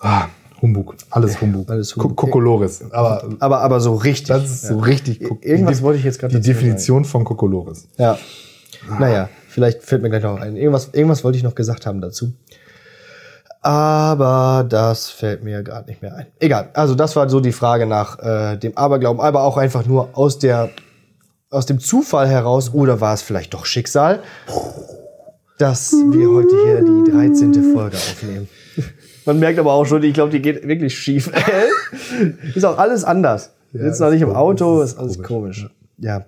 S1: ah, Humbug, alles Humbug.
S2: Alles Humbug.
S1: Ko- Kokolores. Aber
S2: Aber, aber so richtig.
S1: das ist so richtig.
S2: Irgendwas
S1: die-
S2: wollte ich jetzt gerade
S1: Die Definition von Kokolores.
S2: Ja. Naja, vielleicht fällt mir gleich noch ein. Irgendwas, irgendwas wollte ich noch gesagt haben dazu. Aber das fällt mir gerade nicht mehr ein. Egal. Also das war so die Frage nach äh, dem Aberglauben, aber auch einfach nur aus der aus dem Zufall heraus oder war es vielleicht doch Schicksal, dass wir heute hier die 13. Folge aufnehmen. Man merkt aber auch schon, ich glaube, die geht wirklich schief. ist auch alles anders.
S1: Ja,
S2: sitzen noch nicht im. Auto, ist
S1: ist
S2: alles
S1: komisch.
S2: komisch. Ja.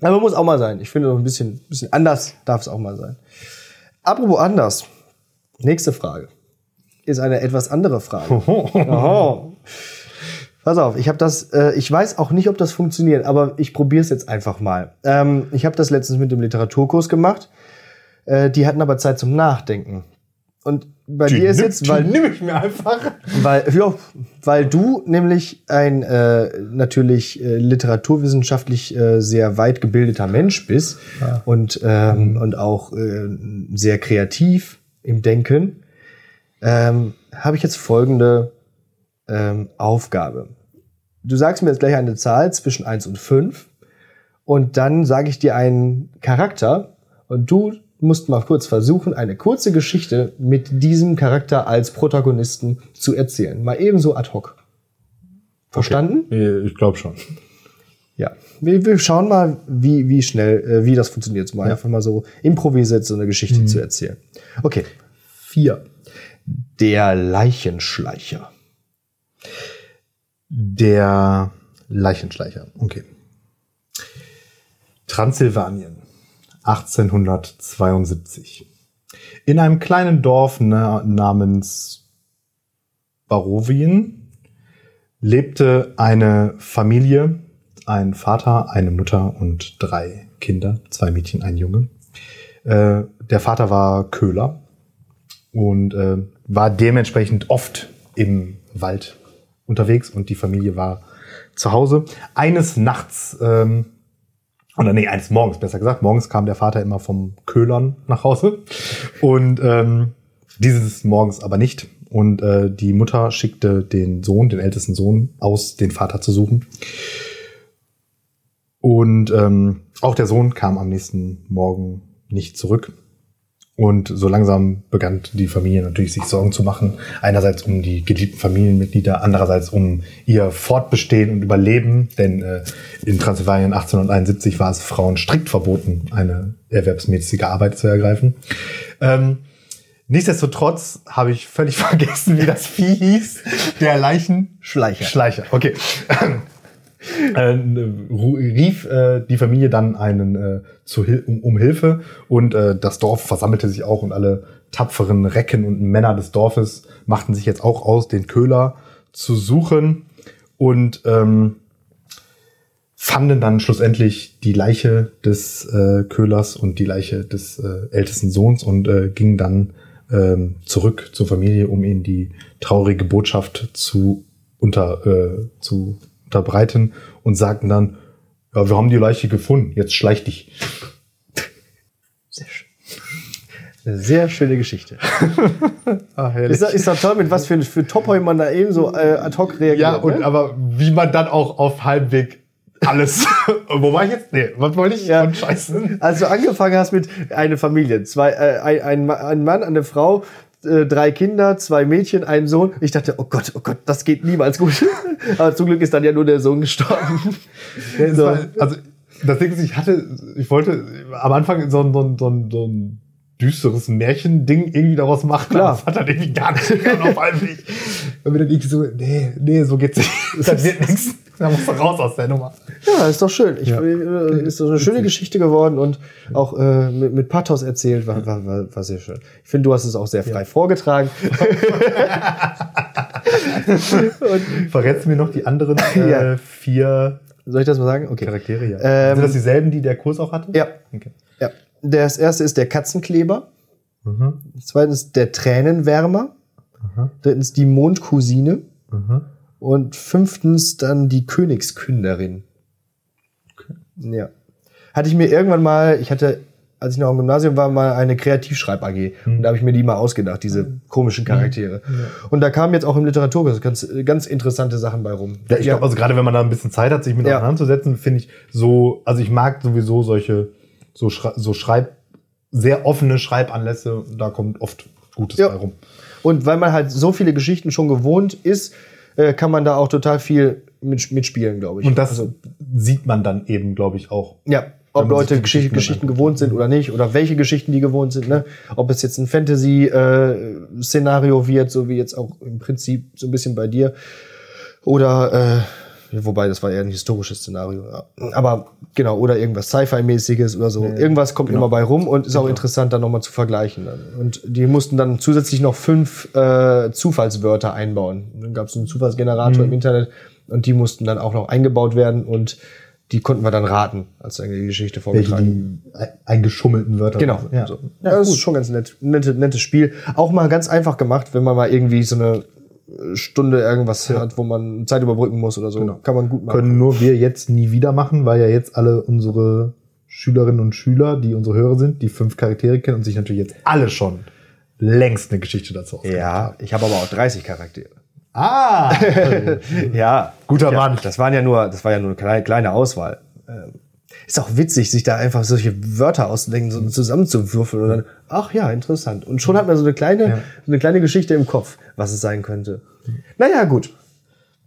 S2: Aber muss auch mal sein. Ich finde, ein bisschen, bisschen anders darf es auch mal sein. Apropos anders. Nächste Frage. Ist eine etwas andere Frage. Oho. Pass auf, ich habe das, äh, ich weiß auch nicht, ob das funktioniert, aber ich probiere es jetzt einfach mal. Ähm, ich habe das letztens mit dem Literaturkurs gemacht. Äh, die hatten aber Zeit zum Nachdenken. Und bei dir ist jetzt, weil,
S1: nehme ich mir einfach.
S2: weil, ja, weil du nämlich ein äh, natürlich äh, literaturwissenschaftlich äh, sehr weit gebildeter Mensch bist und, ähm, und auch äh, sehr kreativ im Denken, ähm, habe ich jetzt folgende ähm, Aufgabe. Du sagst mir jetzt gleich eine Zahl zwischen 1 und 5 und dann sage ich dir einen Charakter und du musst mal kurz versuchen, eine kurze Geschichte mit diesem Charakter als Protagonisten zu erzählen. Mal ebenso ad hoc. Verstanden?
S1: Ich glaube schon.
S2: Ja. Wir, wir schauen mal, wie, wie schnell, äh, wie das funktioniert. Mal einfach mal so improvisiert so eine Geschichte zu erzählen. Okay.
S1: Vier.
S2: Der Leichenschleicher.
S1: Der Leichenschleicher. Okay. Transsilvanien, 1872. In einem kleinen Dorf na namens Barovien lebte eine Familie, ein Vater, eine Mutter und drei Kinder, zwei Mädchen, ein Junge. Äh, der Vater war Köhler und äh, war dementsprechend oft im Wald unterwegs und die Familie war zu Hause. Eines Nachts, ähm, oder nee, eines Morgens, besser gesagt, morgens kam der Vater immer vom Köhlern nach Hause und ähm, dieses Morgens aber nicht. Und äh, die Mutter schickte den Sohn, den ältesten Sohn, aus, den Vater zu suchen. Und ähm, auch der Sohn kam am nächsten Morgen nicht zurück. Und so langsam begann die Familie natürlich sich Sorgen zu machen. Einerseits um die geliebten Familienmitglieder, andererseits um ihr Fortbestehen und Überleben. Denn äh, in Transsilvanien 1871 war es Frauen strikt verboten, eine erwerbsmäßige Arbeit zu ergreifen. Ähm, nichtsdestotrotz habe ich völlig vergessen, wie das Vieh hieß. Der Leichen...
S2: Schleicher.
S1: Schleicher, okay. Äh, ru- rief äh, die Familie dann einen äh, zu Hil um, um Hilfe und äh, das Dorf versammelte sich auch und alle tapferen Recken und Männer des Dorfes machten sich jetzt auch aus, den Köhler zu suchen und ähm, fanden dann schlussendlich die Leiche des äh, Köhlers und die Leiche des äh, ältesten Sohns und äh, gingen dann ähm, zurück zur Familie, um ihnen die traurige Botschaft zu unter äh, zu unterbreiten und sagten dann, ja, wir haben die Leiche gefunden, jetzt schleich dich.
S2: Sehr schön. Eine sehr schöne Geschichte.
S1: Ah,
S2: Ist, doch- ist doch toll, mit was für, für Topoi man da eben so äh, ad hoc reagiert.
S1: Ja, und
S2: ne?
S1: aber wie man dann auch auf Halbweg alles. Wo war ich jetzt? Nee, was wollte ich?
S2: Ja.
S1: Scheiße.
S2: Als du angefangen hast mit eine Familie, zwei, äh, ein, ein Mann, eine Frau, äh, drei Kinder, zwei Mädchen, ein Sohn. Ich dachte, oh Gott, oh Gott, das geht niemals gut. Aber zum Glück ist dann ja nur der Sohn gestorben.
S1: Ja,
S2: So.
S1: war, also das Ding ist, ich hatte, ich wollte am Anfang so ein, so ein, so ein, so ein düsteres Märchending irgendwie daraus machen.
S2: Klar.
S1: Das hat dann irgendwie gar nicht gegangen auf einmal nicht. Und wir dann irgendwie so, nee, nee, so geht's nicht. Das wird nichts. Da musst du raus aus der Nummer.
S2: Ja, ist doch schön. Ich,
S1: Ja.
S2: äh, ist doch eine schöne Geschichte geworden und auch äh, mit, mit Pathos erzählt, war, war, war, war sehr schön. Ich finde, du hast es auch sehr frei vorgetragen.
S1: Verrätst du mir noch die anderen äh,
S2: Ja.
S1: vier
S2: Soll ich das mal sagen? Okay.
S1: Charaktere? Ja.
S2: Ähm,
S1: Sind das dieselben, die der Kurs auch hatte?
S2: Ja.
S1: Okay.
S2: Ja. Das erste ist der Katzenkleber.
S1: Mhm.
S2: Zweitens der Tränenwärmer.
S1: Mhm.
S2: Drittens die Mondcousine.
S1: Mhm.
S2: Und fünftens dann die Königskünderin. Ja. Hatte ich mir irgendwann mal, ich hatte, als ich noch im Gymnasium war, mal eine Kreativschreib AG.
S1: Mhm.
S2: Und da habe ich mir die mal ausgedacht, diese komischen Charaktere. Und da kamen jetzt auch im Literaturkurs ganz, ganz interessante Sachen bei rum.
S1: Ja, ich glaube, also gerade wenn man da ein bisschen Zeit hat, sich mit
S2: Ja.
S1: auseinanderzusetzen, finde ich so, also ich mag sowieso solche, so, Schrei so Schreib, sehr offene Schreibanlässe, da kommt oft Gutes
S2: Ja.
S1: bei rum.
S2: Und weil man halt so viele Geschichten schon gewohnt ist, äh, kann man da auch total viel mit, mitspielen, glaube ich.
S1: Und das
S2: also,
S1: sieht man dann eben, glaube ich, auch.
S2: ja, ob Leute Geschichten,
S1: Geschichten
S2: gewohnt sind oder nicht, oder welche Geschichten die gewohnt sind, ne? Ob es jetzt ein Fantasy-Szenario wird, so wie jetzt auch im Prinzip so ein bisschen bei dir. Oder, äh, wobei, das war eher ein historisches Szenario. Ja. Aber genau, oder irgendwas Sci-Fi-mäßiges oder so. Irgendwas kommt immer bei rum und ist auch interessant, dann nochmal zu vergleichen. Und die mussten dann zusätzlich noch fünf äh, Zufallswörter einbauen. Dann gab es einen Zufallsgenerator im Internet und die mussten dann auch noch eingebaut werden und die konnten wir dann raten, als dann die Geschichte
S1: Welche
S2: vorgetragen
S1: die ein- eingeschummelten Wörter.
S2: Genau.
S1: Ja.
S2: So. Ja, das ist schon ganz nett. Nette, nettes Spiel. Auch mal ganz einfach gemacht, wenn man mal irgendwie so eine Stunde irgendwas hat, wo man Zeit überbrücken muss oder so. Kann man gut machen.
S1: Können nur wir jetzt nie wieder machen, weil ja jetzt alle unsere Schülerinnen und Schüler, die unsere Hörer sind, die fünf Charaktere kennen und sich natürlich jetzt alle schon längst eine Geschichte dazu ausgedacht
S2: ja,
S1: haben.
S2: ich habe aber auch 30 Charaktere.
S1: Ah!
S2: Ja,
S1: Guter
S2: ja,
S1: Mann.
S2: Das waren ja nur, das war ja nur eine kleine, kleine Auswahl. Ähm, Ist auch witzig, sich da einfach solche Wörter auszudenken, so zusammenzuwürfeln und dann, ach ja, interessant. Und schon hat man so eine kleine,
S1: Ja.
S2: so eine kleine Geschichte im Kopf, was es sein könnte. Naja, gut.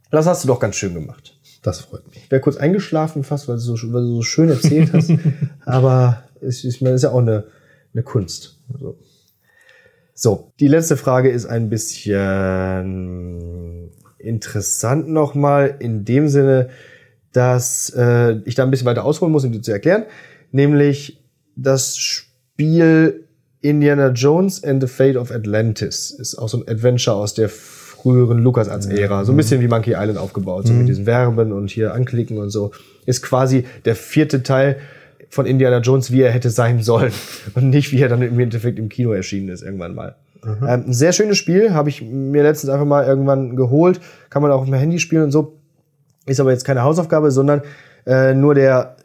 S2: Das hast du doch ganz schön gemacht.
S1: Das freut mich.
S2: Ich wäre kurz eingeschlafen fast, weil du so, weil du so schön erzählt hast. Aber es, ich meine, ist ja auch eine, eine Kunst. So. so, die letzte Frage ist ein bisschen interessant nochmal in dem Sinne, dass äh, ich da ein bisschen weiter ausholen muss, um dir zu erklären. Nämlich das Spiel Indiana Jones and the Fate of Atlantis ist auch so ein Adventure aus der früheren LucasArts-Ära. So ein bisschen wie Monkey Island aufgebaut, so mit diesen Verben und hier anklicken und so. Ist quasi der vierte Teil von Indiana Jones, wie er hätte sein sollen. Und nicht, wie er dann im Endeffekt im Kino erschienen ist, irgendwann mal. Ähm, ein sehr schönes Spiel, habe ich mir letztens einfach mal irgendwann geholt. Kann man auch auf dem Handy spielen und so. Ist aber jetzt keine Hausaufgabe, sondern äh, nur der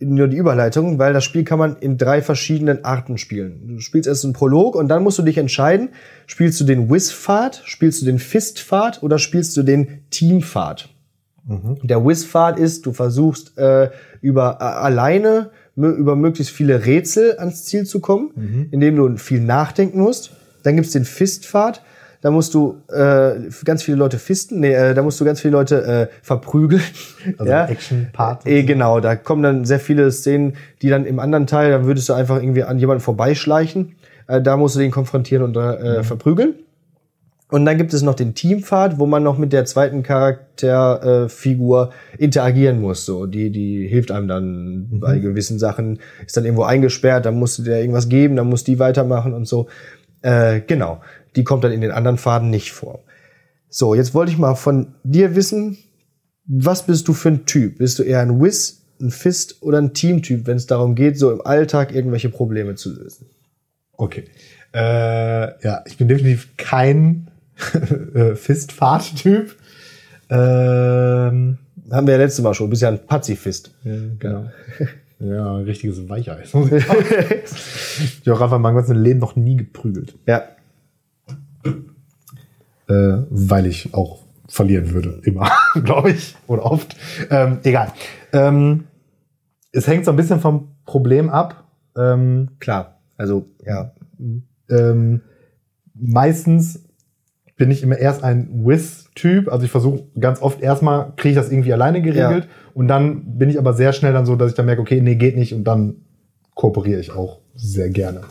S2: nur die Überleitung, weil das Spiel kann man in drei verschiedenen Arten spielen. Du spielst erst einen Prolog und dann musst du dich entscheiden, spielst du den Whiz-Pfad, spielst du den Fist-Pfad oder spielst du den Team-Pfad. Der Whiz-Pfad ist, du versuchst äh, über äh, alleine über möglichst viele Rätsel ans Ziel zu kommen, indem du viel nachdenken musst. Dann gibt's den Fist-Pfad, da musst du äh, ganz viele Leute fisten, nee, äh, da musst du ganz viele Leute äh, verprügeln.
S1: Also ein Action-Part.
S2: Eh, genau, da kommen dann sehr viele Szenen, die dann im anderen Teil, dann würdest du einfach irgendwie an jemanden vorbeischleichen. Äh, da musst du den konfrontieren und äh, verprügeln. Und dann gibt es noch den Teampfad, wo man noch mit der zweiten Charakterfigur äh, interagieren muss. So, die, die hilft einem dann bei gewissen Sachen, ist dann irgendwo eingesperrt, dann musst du dir irgendwas geben, dann muss die weitermachen und so. Äh, genau. Die kommt dann in den anderen Pfaden nicht vor. So, jetzt wollte ich mal von dir wissen, was bist du für ein Typ? Bist du eher ein Whiz, ein Fist oder ein Teamtyp, wenn es darum geht, so im Alltag irgendwelche Probleme zu lösen?
S1: Okay. Äh, ja, ich bin definitiv kein äh, Fist-Fahrt-Typ. Ähm,
S2: Haben wir ja letztes Mal schon, du bist ja ein Pazifist.
S1: genau. Ja, ein richtiges Weicheis. ich habe auch einfach mein ganzes Leben noch nie geprügelt.
S2: Ja.
S1: Äh, weil ich auch verlieren würde. Immer, glaube ich. Oder oft. Ähm, egal. Ähm, es hängt so ein bisschen vom Problem ab. Ähm,
S2: Klar. Also, ja.
S1: ähm, meistens bin ich immer erst ein Whiz-Typ. Also ich versuche ganz oft erstmal, kriege ich das irgendwie alleine geregelt. Und dann bin ich aber sehr schnell dann so, dass ich dann merke, okay, nee, geht nicht. Und dann kooperiere ich auch sehr gerne.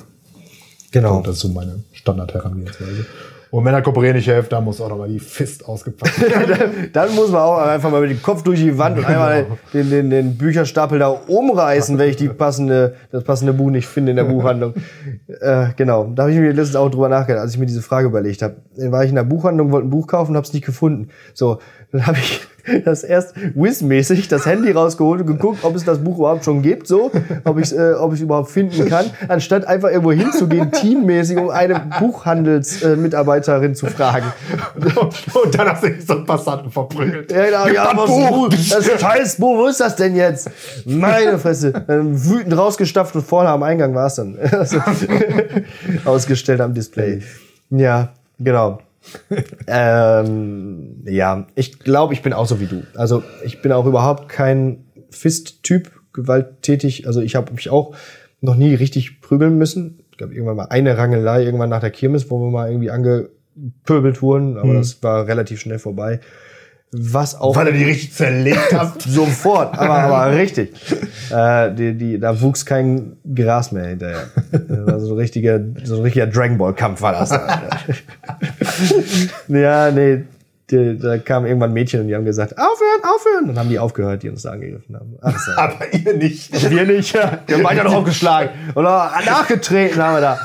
S2: Genau.
S1: So, das ist so meine Standard-Herangehensweise. Und Männer kooperieren nicht helfen, da muss auch nochmal die Fist ausgepackt werden.
S2: Dann muss man auch einfach mal mit dem Kopf durch die Wand und einmal den, den, den Bücherstapel da umreißen, wenn ich die passende, das passende Buch nicht finde in der Buchhandlung. äh, genau, da habe ich mir letztens auch drüber nachgedacht, als ich mir diese Frage überlegt habe. Dann war ich in der Buchhandlung, wollte ein Buch kaufen und habe es nicht gefunden. So, dann habe ich das erst Wiz-mäßig das Handy rausgeholt und geguckt, ob es das Buch überhaupt schon gibt, so, ob ich es äh, ob überhaupt finden kann, anstatt einfach irgendwo hinzugehen, teammäßig, um eine Buchhandelsmitarbeiterin zu fragen.
S1: Und dann hast du so einen Passanten verprügelt.
S2: Ja, genau, ja,
S1: das
S2: was
S1: Buch!
S2: Buch. Das Scheißbuch, wo ist das denn jetzt? Meine Fresse. Dann wütend rausgestapft und vorne am Eingang war es dann. Ausgestellt am Display. Ja, genau. ähm, ja, ich glaube, ich bin auch so wie du. Also ich bin auch überhaupt kein Fist-Typ, gewalttätig. Also ich habe mich auch noch nie richtig prügeln müssen. Ich glaube, irgendwann mal eine Rangelei, irgendwann nach der Kirmes, wo wir mal irgendwie angepöbelt wurden, aber das war relativ schnell vorbei. Was auch
S1: Weil er die richtig zerlegt hat.
S2: Sofort, aber, aber richtig. Äh, die, die, da wuchs kein Gras mehr hinterher. Das war so ein richtiger, so ein richtiger Dragon Ball Kampf war das. ja, nee, die, da kamen irgendwann Mädchen und die haben gesagt, aufhören, aufhören. Dann haben die aufgehört, die uns da angegriffen haben. Ach so.
S1: Aber ihr nicht.
S2: Wir nicht, ja. Wir haben weiter draufgeschlagen. Oder nachgetreten haben wir da.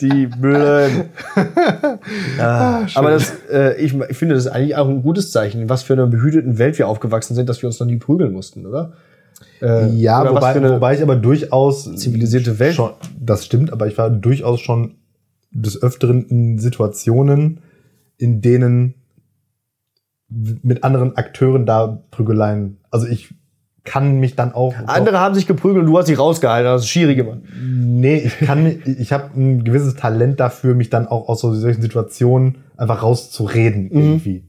S2: Die Blöden. ah, aber das, äh, ich, ich finde, das ist eigentlich auch ein gutes Zeichen, in was für einer behüteten Welt wir aufgewachsen sind, dass wir uns noch nie prügeln mussten, oder? Äh,
S1: Ja,
S2: oder
S1: wobei,
S2: eine
S1: wobei ich aber durchaus
S2: zivilisierte Welt.
S1: Schon, das stimmt, aber ich war durchaus schon des Öfteren in Situationen, in denen mit anderen Akteuren da Prügeleien. Also ich kann mich dann auch.
S2: Andere haben sich geprügelt und du hast sie rausgehalten, das ist schwierig gemacht.
S1: Nee, ich kann ich habe ein gewisses Talent dafür, mich dann auch aus so solchen Situationen einfach rauszureden irgendwie.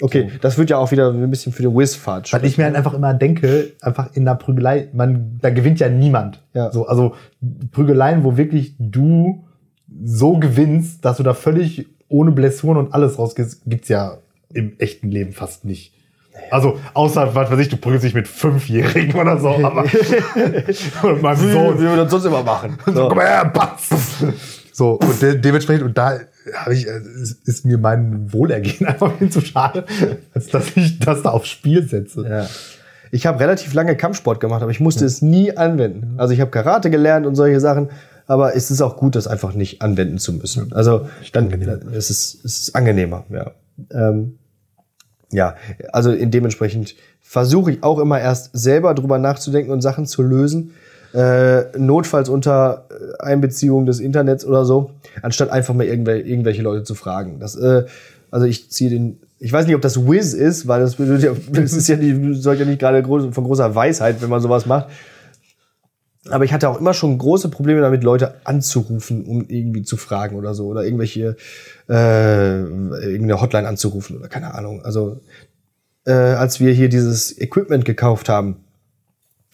S2: Okay, das wird ja auch wieder ein bisschen für den Whiz-Fahrt.
S1: Weil ich mir halt einfach immer denke, einfach in der Prügelei, man, da gewinnt ja niemand.
S2: Ja.
S1: So, also Prügeleien, wo wirklich du so gewinnst, dass du da völlig ohne Blessuren und alles rausgehst, gibt's ja im echten Leben fast nicht. Also, außer, was weiß ich, du prügelst dich mit Fünfjährigen oder so, aber und meinem
S2: wie,
S1: Sohn.
S2: wie wir das sonst immer machen.
S1: So,
S2: So.
S1: komm her, Batz! So, und de dementsprechend, und da habe ich, ist, mir mein Wohlergehen einfach viel zu schade, als dass ich das da aufs Spiel setze.
S2: Ja. Ich habe relativ lange Kampfsport gemacht, aber ich musste es nie anwenden. Also ich habe Karate gelernt und solche Sachen, aber es ist auch gut, das einfach nicht anwenden zu müssen. Also dann es ist es ist angenehmer, ja. Ähm, ja, also in dementsprechend versuche ich auch immer erst selber drüber nachzudenken und Sachen zu lösen. Äh, notfalls unter äh, Einbeziehung des Internets oder so, anstatt einfach mal irgendwel irgendwelche Leute zu fragen. Das, äh, also ich ziehe den, ich weiß nicht, ob das Wiz ist, weil das, das ist ja nicht, sollte ja nicht gerade groß, von großer Weisheit, wenn man sowas macht. Aber ich hatte auch immer schon große Probleme damit, Leute anzurufen, um irgendwie zu fragen oder so. Oder irgendwelche, äh, irgendeine Hotline anzurufen oder keine Ahnung. Also, äh, als wir hier dieses Equipment gekauft haben,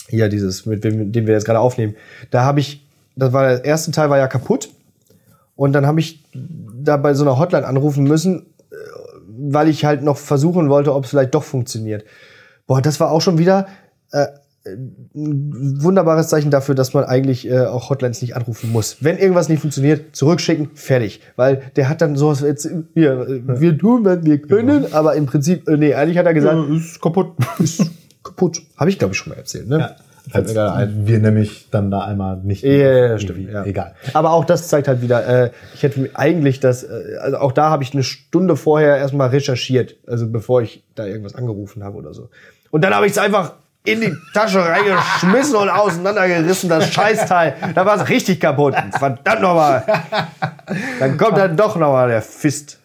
S2: hier dieses, mit dem, dem wir jetzt gerade aufnehmen, da habe ich, das war der erste Teil war ja kaputt. Und dann habe ich da bei so einer Hotline anrufen müssen, äh, weil ich halt noch versuchen wollte, ob es vielleicht doch funktioniert. Boah, das war auch schon wieder äh, ein wunderbares Zeichen dafür, dass man eigentlich äh, auch Hotlines nicht anrufen muss. Wenn irgendwas nicht funktioniert, zurückschicken, fertig. Weil der hat dann sowas jetzt, wir, äh, wir tun, was wir können, aber im Prinzip, äh, nee, eigentlich hat er gesagt,
S1: Ja, ist kaputt.
S2: ist kaputt. Habe ich, glaube ich, schon mal erzählt, ne?
S1: Ja. Als wir nämlich dann da einmal nicht.
S2: Ja, ja, ja, stimmt. Ja.
S1: Egal.
S2: Aber auch das zeigt halt wieder, äh, ich hätte mir eigentlich das, äh, also auch da habe ich eine Stunde vorher erstmal recherchiert, also bevor ich da irgendwas angerufen habe oder so. Und dann habe ich es einfach in die Tasche reingeschmissen und auseinandergerissen, das Scheißteil. Da war es richtig kaputt. Verdammt nochmal. Dann kommt dann doch nochmal der Fist.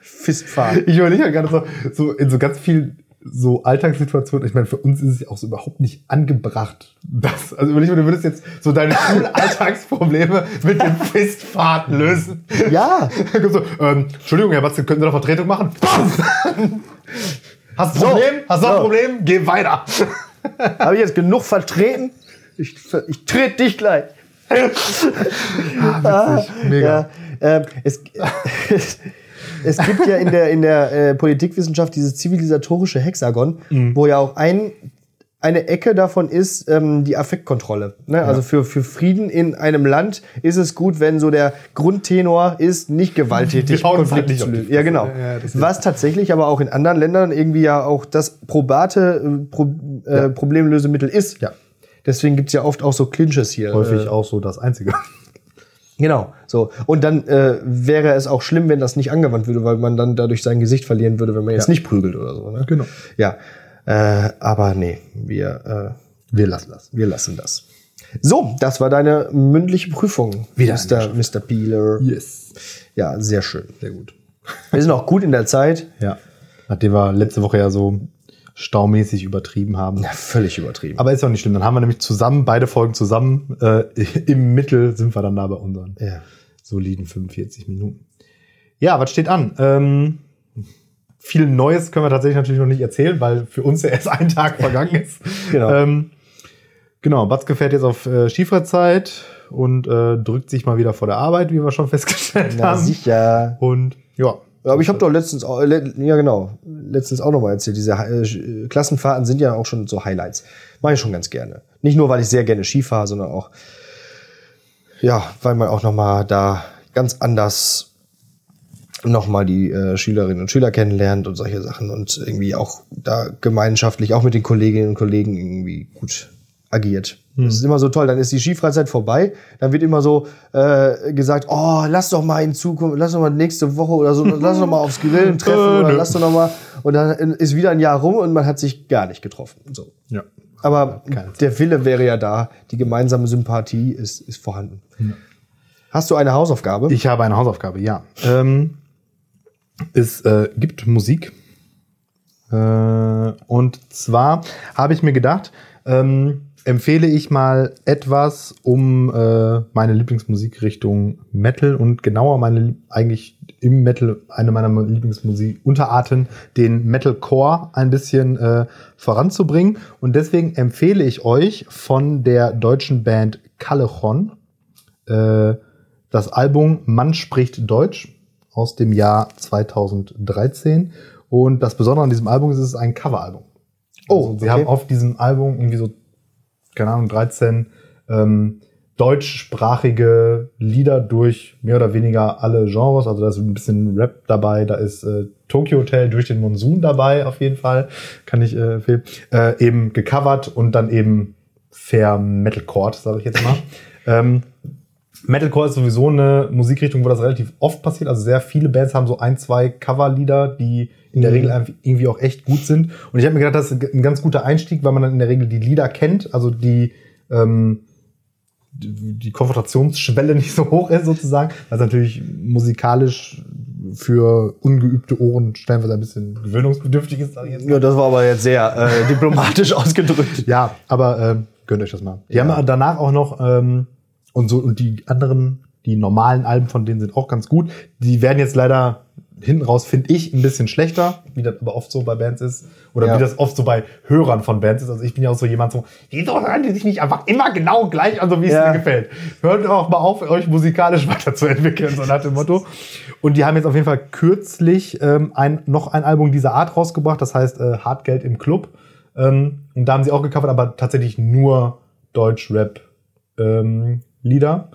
S2: Fistfahrt.
S1: Ich überlege halt gerade so, so in so ganz vielen so Alltagssituationen. Ich meine, für uns ist es ja auch so überhaupt nicht angebracht. Das, also überleg mal, du würdest jetzt so deine Alltagsprobleme mit dem Fistfahrt lösen.
S2: Ja.
S1: So, ähm, Entschuldigung, Herr Batze, könnten Sie noch Vertretung machen? Hast du ein
S2: So.
S1: Problem? Hast du noch ein
S2: So.
S1: Problem? Geh weiter.
S2: Habe ich jetzt genug vertreten? Ich, ich trete dich gleich.
S1: Ah, Mega.
S2: Ja, ähm, es, es gibt ja in der, in der äh, Politikwissenschaft dieses zivilisatorische Hexagon, wo ja auch ein, eine Ecke davon ist ähm, die Affektkontrolle. Ne? Also für, für Frieden in einem Land ist es gut, wenn so der Grundtenor ist, nicht gewalttätig Konflikte
S1: nicht
S2: zu lösen. Ja, genau.
S1: Ja,
S2: Was tatsächlich aber auch in anderen Ländern irgendwie ja auch das probate äh, Pro, äh, Problemlösemittel ist.
S1: Ja.
S2: Deswegen gibt's ja oft auch so Clinches hier.
S1: Häufig
S2: Äh,
S1: auch so das Einzige.
S2: Genau, so. Und dann äh, wäre es auch schlimm, wenn das nicht angewandt würde, weil man dann dadurch sein Gesicht verlieren würde, wenn man jetzt
S1: Ja.
S2: nicht prügelt oder so. Ne?
S1: Genau.
S2: Ja, äh, aber nee, wir,
S1: Wir lassen das.
S2: äh, wir lassen das. So, das war deine mündliche Prüfung,
S1: Wieder
S2: Mr. Mr. Peeler.
S1: Yes.
S2: Ja, sehr schön.
S1: Sehr gut.
S2: Wir sind auch gut in der Zeit.
S1: Ja. Nachdem wir letzte Woche ja so staumäßig übertrieben haben.
S2: Ja, völlig übertrieben.
S1: Aber ist ja auch nicht schlimm. Dann haben wir nämlich zusammen, beide Folgen zusammen, äh, im Mittel sind wir dann da bei unseren
S2: ja.
S1: soliden 45 Minuten. Ja, was steht an? Ähm, viel Neues können wir tatsächlich natürlich noch nicht erzählen, weil für uns ja erst ein Tag vergangen ist.
S2: Genau.
S1: Ähm, genau, Batzke fährt jetzt auf äh, Skifreizeit und äh, drückt sich mal wieder vor der Arbeit, wie wir schon festgestellt
S2: Na
S1: haben.
S2: sicher.
S1: Und ja,
S2: Aber ich habe doch letztens, auch, le- ja genau, letztens auch noch mal erzählt, diese äh, Klassenfahrten sind ja auch schon so Highlights. Mache ich schon ganz gerne. Nicht nur, weil ich sehr gerne Ski fahre, sondern auch, ja, weil man auch noch mal da ganz anders noch mal die äh, Schülerinnen und Schüler kennenlernt und solche Sachen und irgendwie auch da gemeinschaftlich, auch mit den Kolleginnen und Kollegen irgendwie gut agiert. Das ist immer so toll. Dann ist die Skifreizeit vorbei. Dann wird immer so äh, gesagt, oh, lass doch mal in Zukunft, lass doch mal nächste Woche oder so, lass doch mal aufs Grillen treffen oder lass doch noch mal. Und dann ist wieder ein Jahr rum und man hat sich gar nicht getroffen. So.
S1: ja.
S2: Aber der Wille wäre ja da. Die gemeinsame Sympathie ist, ist vorhanden. Hast du eine Hausaufgabe?
S1: Ich habe eine Hausaufgabe, ja. Ähm, es äh, gibt Musik. Äh, und zwar habe ich mir gedacht, ähm, empfehle ich mal etwas um äh, meine Lieblingsmusikrichtung Metal und genauer meine eigentlich im Metal eine meiner Lieblingsmusikunterarten, den Metalcore ein bisschen äh, voranzubringen. Und deswegen empfehle ich euch von der deutschen Band Callejon äh, das Album Mann spricht Deutsch aus dem Jahr 2013. Und das Besondere an diesem Album ist, es ist ein Coveralbum.
S2: Oh,
S1: also, sie
S2: okay.
S1: haben auf diesem Album irgendwie so, keine Ahnung, 13 ähm, deutschsprachige Lieder durch mehr oder weniger alle Genres. Also da ist ein bisschen Rap dabei, da ist äh, Tokyo Hotel durch den Monsun dabei, auf jeden Fall. Kann ich äh, empfehlen. Äh, eben gecovert und dann eben fair Metalcore, sage ich jetzt mal. ähm, Metalcore ist sowieso eine Musikrichtung, wo das relativ oft passiert. Also sehr viele Bands haben so ein, zwei Coverlieder, die in der
S2: Mhm.
S1: Regel irgendwie auch echt gut sind. Und ich habe mir gedacht, das ist ein ganz guter Einstieg, weil man dann in der Regel die Lieder kennt, also die ähm, die Konfrontationsschwelle nicht so hoch ist sozusagen, was natürlich musikalisch für ungeübte Ohren stellenweise ein bisschen gewöhnungsbedürftig ist.
S2: Ja, das war aber jetzt sehr äh, diplomatisch ausgedrückt.
S1: Ja, aber ähm, gönnt euch das mal. Die
S2: Ja.
S1: haben danach auch noch ähm, und so und die anderen, die normalen Alben von denen sind auch ganz gut. Die werden jetzt leider hinten raus, finde ich, ein bisschen schlechter, wie das aber oft so bei Bands ist. Oder
S2: Ja.
S1: wie das oft so bei Hörern von Bands ist. Also ich bin ja auch so jemand so, wieso hören die sich nicht einfach immer genau gleich an, so wie es
S2: Ja.
S1: mir gefällt. Hört auch mal auf, euch musikalisch weiterzuentwickeln, so nach dem Motto. Und die haben jetzt auf jeden Fall kürzlich ähm, ein, noch ein Album dieser Art rausgebracht, das heißt äh, Hartgeld im Club. Ähm, und da haben sie auch gecovert, aber tatsächlich nur Deutsch-Rap-Lieder.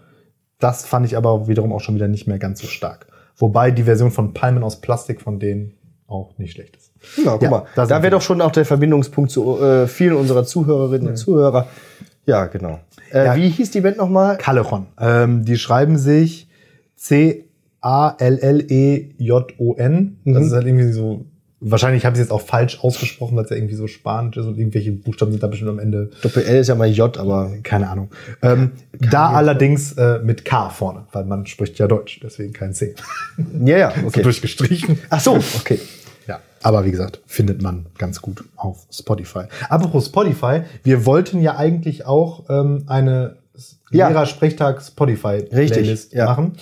S1: das fand ich aber wiederum auch schon wieder nicht mehr ganz so stark. Wobei die Version von Palmen aus Plastik von denen auch nicht schlecht ist.
S2: Ja, guck
S1: Ja,
S2: mal, da wäre doch schon auch der Verbindungspunkt zu äh, vielen unserer Zuhörerinnen und Zuhörer. Ja, genau. Äh,
S1: Ja.
S2: Wie hieß die Band nochmal?
S1: Callejon. Ähm, die schreiben sich C-A-L-L-E-J-O-N. Das
S2: Mhm.
S1: ist halt irgendwie so. Wahrscheinlich habe ich es jetzt auch falsch ausgesprochen, weil es ja irgendwie so spanisch ist und irgendwelche Buchstaben sind da bestimmt am Ende.
S2: Doppel L ist ja mal J, aber
S1: Keine Ahnung. Ähm, da allerdings äh, mit K vorne, weil man spricht ja Deutsch, deswegen kein C.
S2: ja, ja,
S1: So
S2: okay.
S1: durchgestrichen.
S2: Ach so, okay.
S1: Ja, aber wie gesagt, findet man ganz gut auf Spotify. Apropos Spotify, wir wollten ja eigentlich auch ähm, eine
S2: Ja.
S1: Lehrersprechtag Spotify
S2: Richtig,
S1: Playlist
S2: ja.
S1: machen.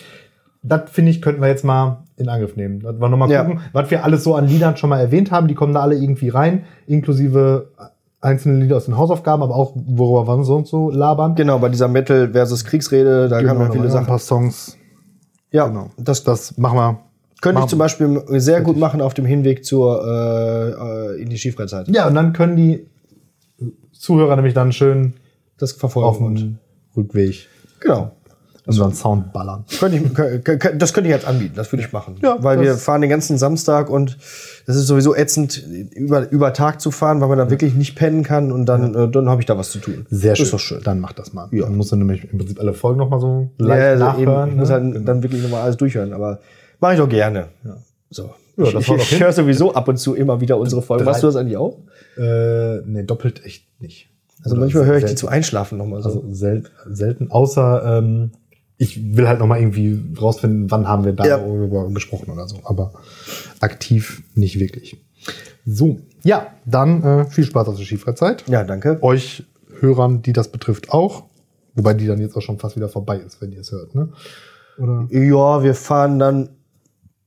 S1: Das finde ich, könnten wir jetzt mal in Angriff nehmen. Dass wir nochmal
S2: Ja.
S1: gucken, was wir alles so an Liedern schon mal erwähnt haben. Die kommen da alle irgendwie rein, inklusive einzelne Lieder aus den Hausaufgaben, aber auch worüber wir sonst so labern.
S2: Genau, bei dieser Metal versus Kriegsrede, da kamen ja viele Sachen.
S1: Ein paar Songs.
S2: Ja,
S1: Genau.
S2: das
S1: Das machen wir.
S2: könnte ich zum Beispiel sehr gut machen auf dem Hinweg zur äh, äh, in die Skifreizeit.
S1: Ja, und dann können die Zuhörer nämlich dann schön
S2: Das
S1: auf
S2: verfolgen und
S1: dem Rückweg
S2: genau.
S1: Unseren Sound ballern.
S2: Könnte ich, kö- kö- das könnte ich jetzt anbieten, das würde ich machen.
S1: Ja,
S2: weil wir fahren den ganzen Samstag und das ist sowieso ätzend, über, über Tag zu fahren, weil man da wirklich nicht pennen kann und dann, äh, dann habe ich da was zu tun.
S1: Sehr
S2: Das
S1: schön.
S2: Ist doch schön.
S1: Dann mach das mal.
S2: Ja.
S1: Dann musst du nämlich im Prinzip alle Folgen nochmal so
S2: Ja,
S1: leicht
S2: also
S1: nachhören.
S2: eben, ich muss
S1: ne?
S2: halt dann wirklich nochmal alles durchhören, aber mache ich doch gerne. So.
S1: Ja, das
S2: ich
S1: war doch
S2: ich höre sowieso ab und zu immer wieder unsere Folgen.
S1: Drei-
S2: Machst du das eigentlich auch?
S1: Äh, nee, doppelt echt nicht.
S2: Also
S1: Oder
S2: manchmal höre ich die
S1: selten.
S2: zu Einschlafen nochmal so.
S1: Also sel selten, außer ähm, ich will halt nochmal irgendwie rausfinden, wann haben wir
S2: Ja.
S1: darüber gesprochen oder so. Aber aktiv nicht wirklich. So, ja, dann äh, viel Spaß auf der Skifreizeit.
S2: ja, danke.
S1: Euch Hörern, die das betrifft, auch. Wobei die dann jetzt auch schon fast wieder vorbei ist, wenn ihr es hört. Ne? Oder?
S2: Ja, wir fahren dann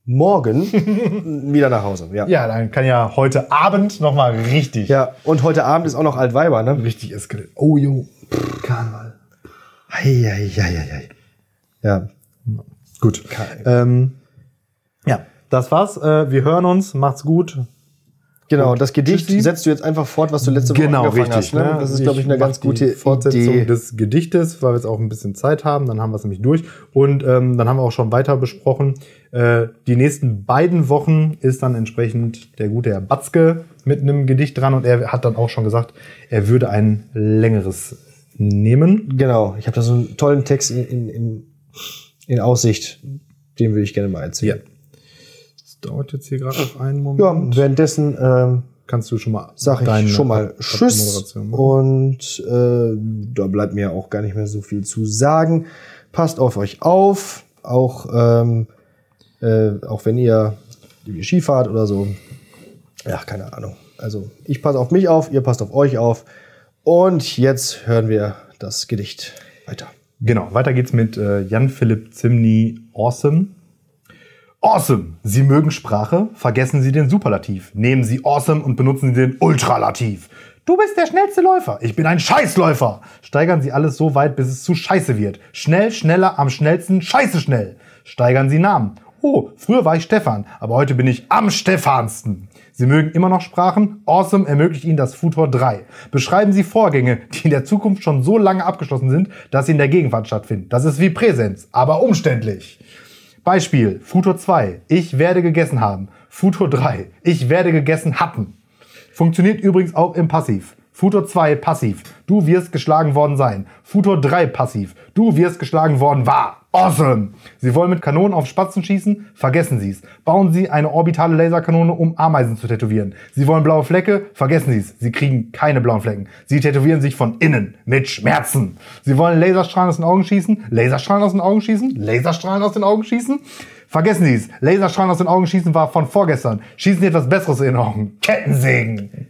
S2: morgen wieder nach Hause. Ja.
S1: Ja, dann kann ja heute Abend nochmal richtig,
S2: ja, und heute Abend ist auch noch Altweiber, ne?
S1: richtig eskalieren. Oh, jo, Pff, Karneval.
S2: Eieieiei. Ja,
S1: Gut. Ähm, ja, das war's. Äh, wir hören uns. Macht's gut.
S2: genau. Das Gedicht
S1: Tschüssi.
S2: setzt du jetzt einfach fort, was du letzte Woche
S1: Genau,
S2: angefangen
S1: richtig.
S2: hast. Ne? Das ist, glaube ich, eine ganz gute
S1: Fortsetzung
S2: Idee.
S1: des Gedichtes, weil wir jetzt auch ein bisschen Zeit haben. Dann haben wir es nämlich durch. Und ähm, dann haben wir auch schon weiter besprochen. Äh, die nächsten beiden Wochen ist dann entsprechend der gute Herr Batzke mit einem Gedicht dran. Und er hat dann auch schon gesagt, er würde ein längeres nehmen.
S2: Genau. Ich habe da so einen tollen Text in, in, in, in Aussicht. Den würde ich gerne mal erzählen.
S1: Das dauert jetzt hier gerade auf einen
S2: Ja,
S1: Moment.
S2: währenddessen ähm,
S1: Kannst du schon mal
S2: sage ich schon mal
S1: Ab-
S2: Tschüss. Und äh, da bleibt mir auch gar nicht mehr so viel zu sagen. Passt auf euch auf, auch, ähm, äh, auch wenn ihr irgendwie Ski fahrt oder so. Ja, keine Ahnung. Also ich passe auf mich auf, ihr passt auf euch auf. Und jetzt hören wir das Gedicht weiter.
S1: Genau, weiter geht's mit äh, Jan-Philipp Zimny Awesome. Awesome! Sie mögen Sprache, vergessen Sie den Superlativ. Nehmen Sie Awesome und benutzen Sie den Ultralativ. Du bist der schnellste Läufer. Ich bin ein Scheißläufer. Steigern Sie alles so weit, bis es zu scheiße wird. Schnell, schneller, am schnellsten, scheiße schnell. Steigern Sie Namen. Oh, früher war ich Stefan, aber heute bin ich am Stefansten. Sie mögen immer noch Sprachen? Awesome ermöglicht Ihnen das Futur 3. Beschreiben Sie Vorgänge, die in der Zukunft schon so lange abgeschlossen sind, dass sie in der Gegenwart stattfinden. Das ist wie Präsenz, aber umständlich. Beispiel, Futur 2, ich werde gegessen haben. Futur 3, ich werde gegessen hatten. Funktioniert übrigens auch im Passiv. Futur 2 passiv, du wirst geschlagen worden sein. Futur 3 passiv, du wirst geschlagen worden war. Awesome! Sie wollen mit Kanonen auf Spatzen schießen? Vergessen Sie es. Bauen Sie eine orbitale Laserkanone, um Ameisen zu tätowieren. Sie wollen blaue Flecke? Vergessen Sie es. Sie kriegen keine blauen Flecken. Sie tätowieren sich von innen mit Schmerzen. Sie wollen Laserstrahlen aus den Augen schießen? Laserstrahlen aus den Augen schießen? Laserstrahlen aus den Augen schießen? Vergessen Sie es. Laserstrahlen aus den Augen schießen war von vorgestern. Schießen Sie etwas Besseres in den Augen. Kettensägen.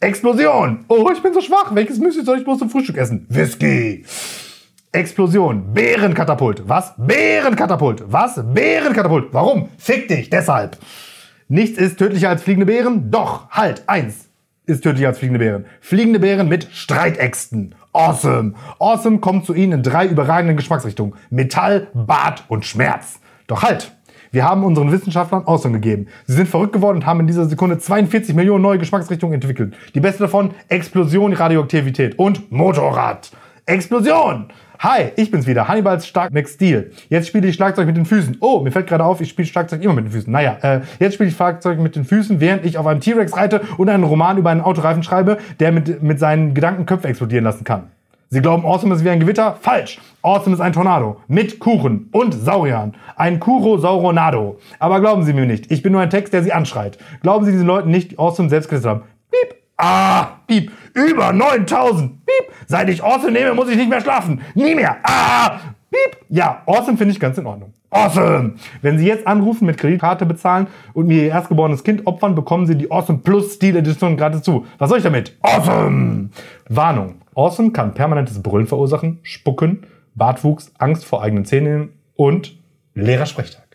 S1: Explosion! Oh, ich bin so schwach. Welches Müsli soll ich bloß zum Frühstück essen? Whisky. Explosion. Bärenkatapult. Was? Bärenkatapult. Was? Bärenkatapult. Warum? Fick dich. Deshalb. Nichts ist tödlicher als fliegende Bären. Doch, halt. Eins ist tödlicher als fliegende Bären. Fliegende Bären mit Streitäxten. Awesome. Awesome kommt zu Ihnen in drei überragenden Geschmacksrichtungen. Metall, Bart und Schmerz. Doch halt. Wir haben unseren Wissenschaftlern Awesome gegeben. Sie sind verrückt geworden und haben in dieser Sekunde 42 Millionen neue Geschmacksrichtungen entwickelt. Die beste davon, Explosion, Radioaktivität und Motorrad. Explosion! Hi, ich bin's wieder, Hannibals Stark McSteel. Jetzt spiele ich Schlagzeug mit den Füßen. Oh, mir fällt gerade auf, ich spiele Schlagzeug immer mit den Füßen. Naja, äh, jetzt spiele ich Schlagzeug mit den Füßen, während ich auf einem T-Rex reite und einen Roman über einen Autoreifen schreibe, der mit, mit seinen Gedanken Köpfe explodieren lassen kann. Sie glauben, Awesome ist wie ein Gewitter? Falsch! Awesome ist ein Tornado. Mit Kuchen und Sauriern. Ein Kuro-Sauronado. Aber glauben Sie mir nicht, ich bin nur ein Text, der Sie anschreit. Glauben Sie diesen Leuten nicht, die Awesome selbst gesetzt haben. Piep! Ah! Piep! Über 9000! Piep! Seit ich Awesome nehme, muss ich nicht mehr schlafen. Nie mehr! Ah! Piep! Ja, Awesome finde ich ganz in Ordnung. Awesome! Wenn Sie jetzt anrufen, mit Kreditkarte bezahlen und mir Ihr erstgeborenes Kind opfern, bekommen Sie die Awesome Plus Stil Edition gratis zu. Was soll ich damit? Awesome! Warnung. Awesome kann permanentes Brüllen verursachen, Spucken, Bartwuchs, Angst vor eigenen Zähnen und leerer Sprechtag.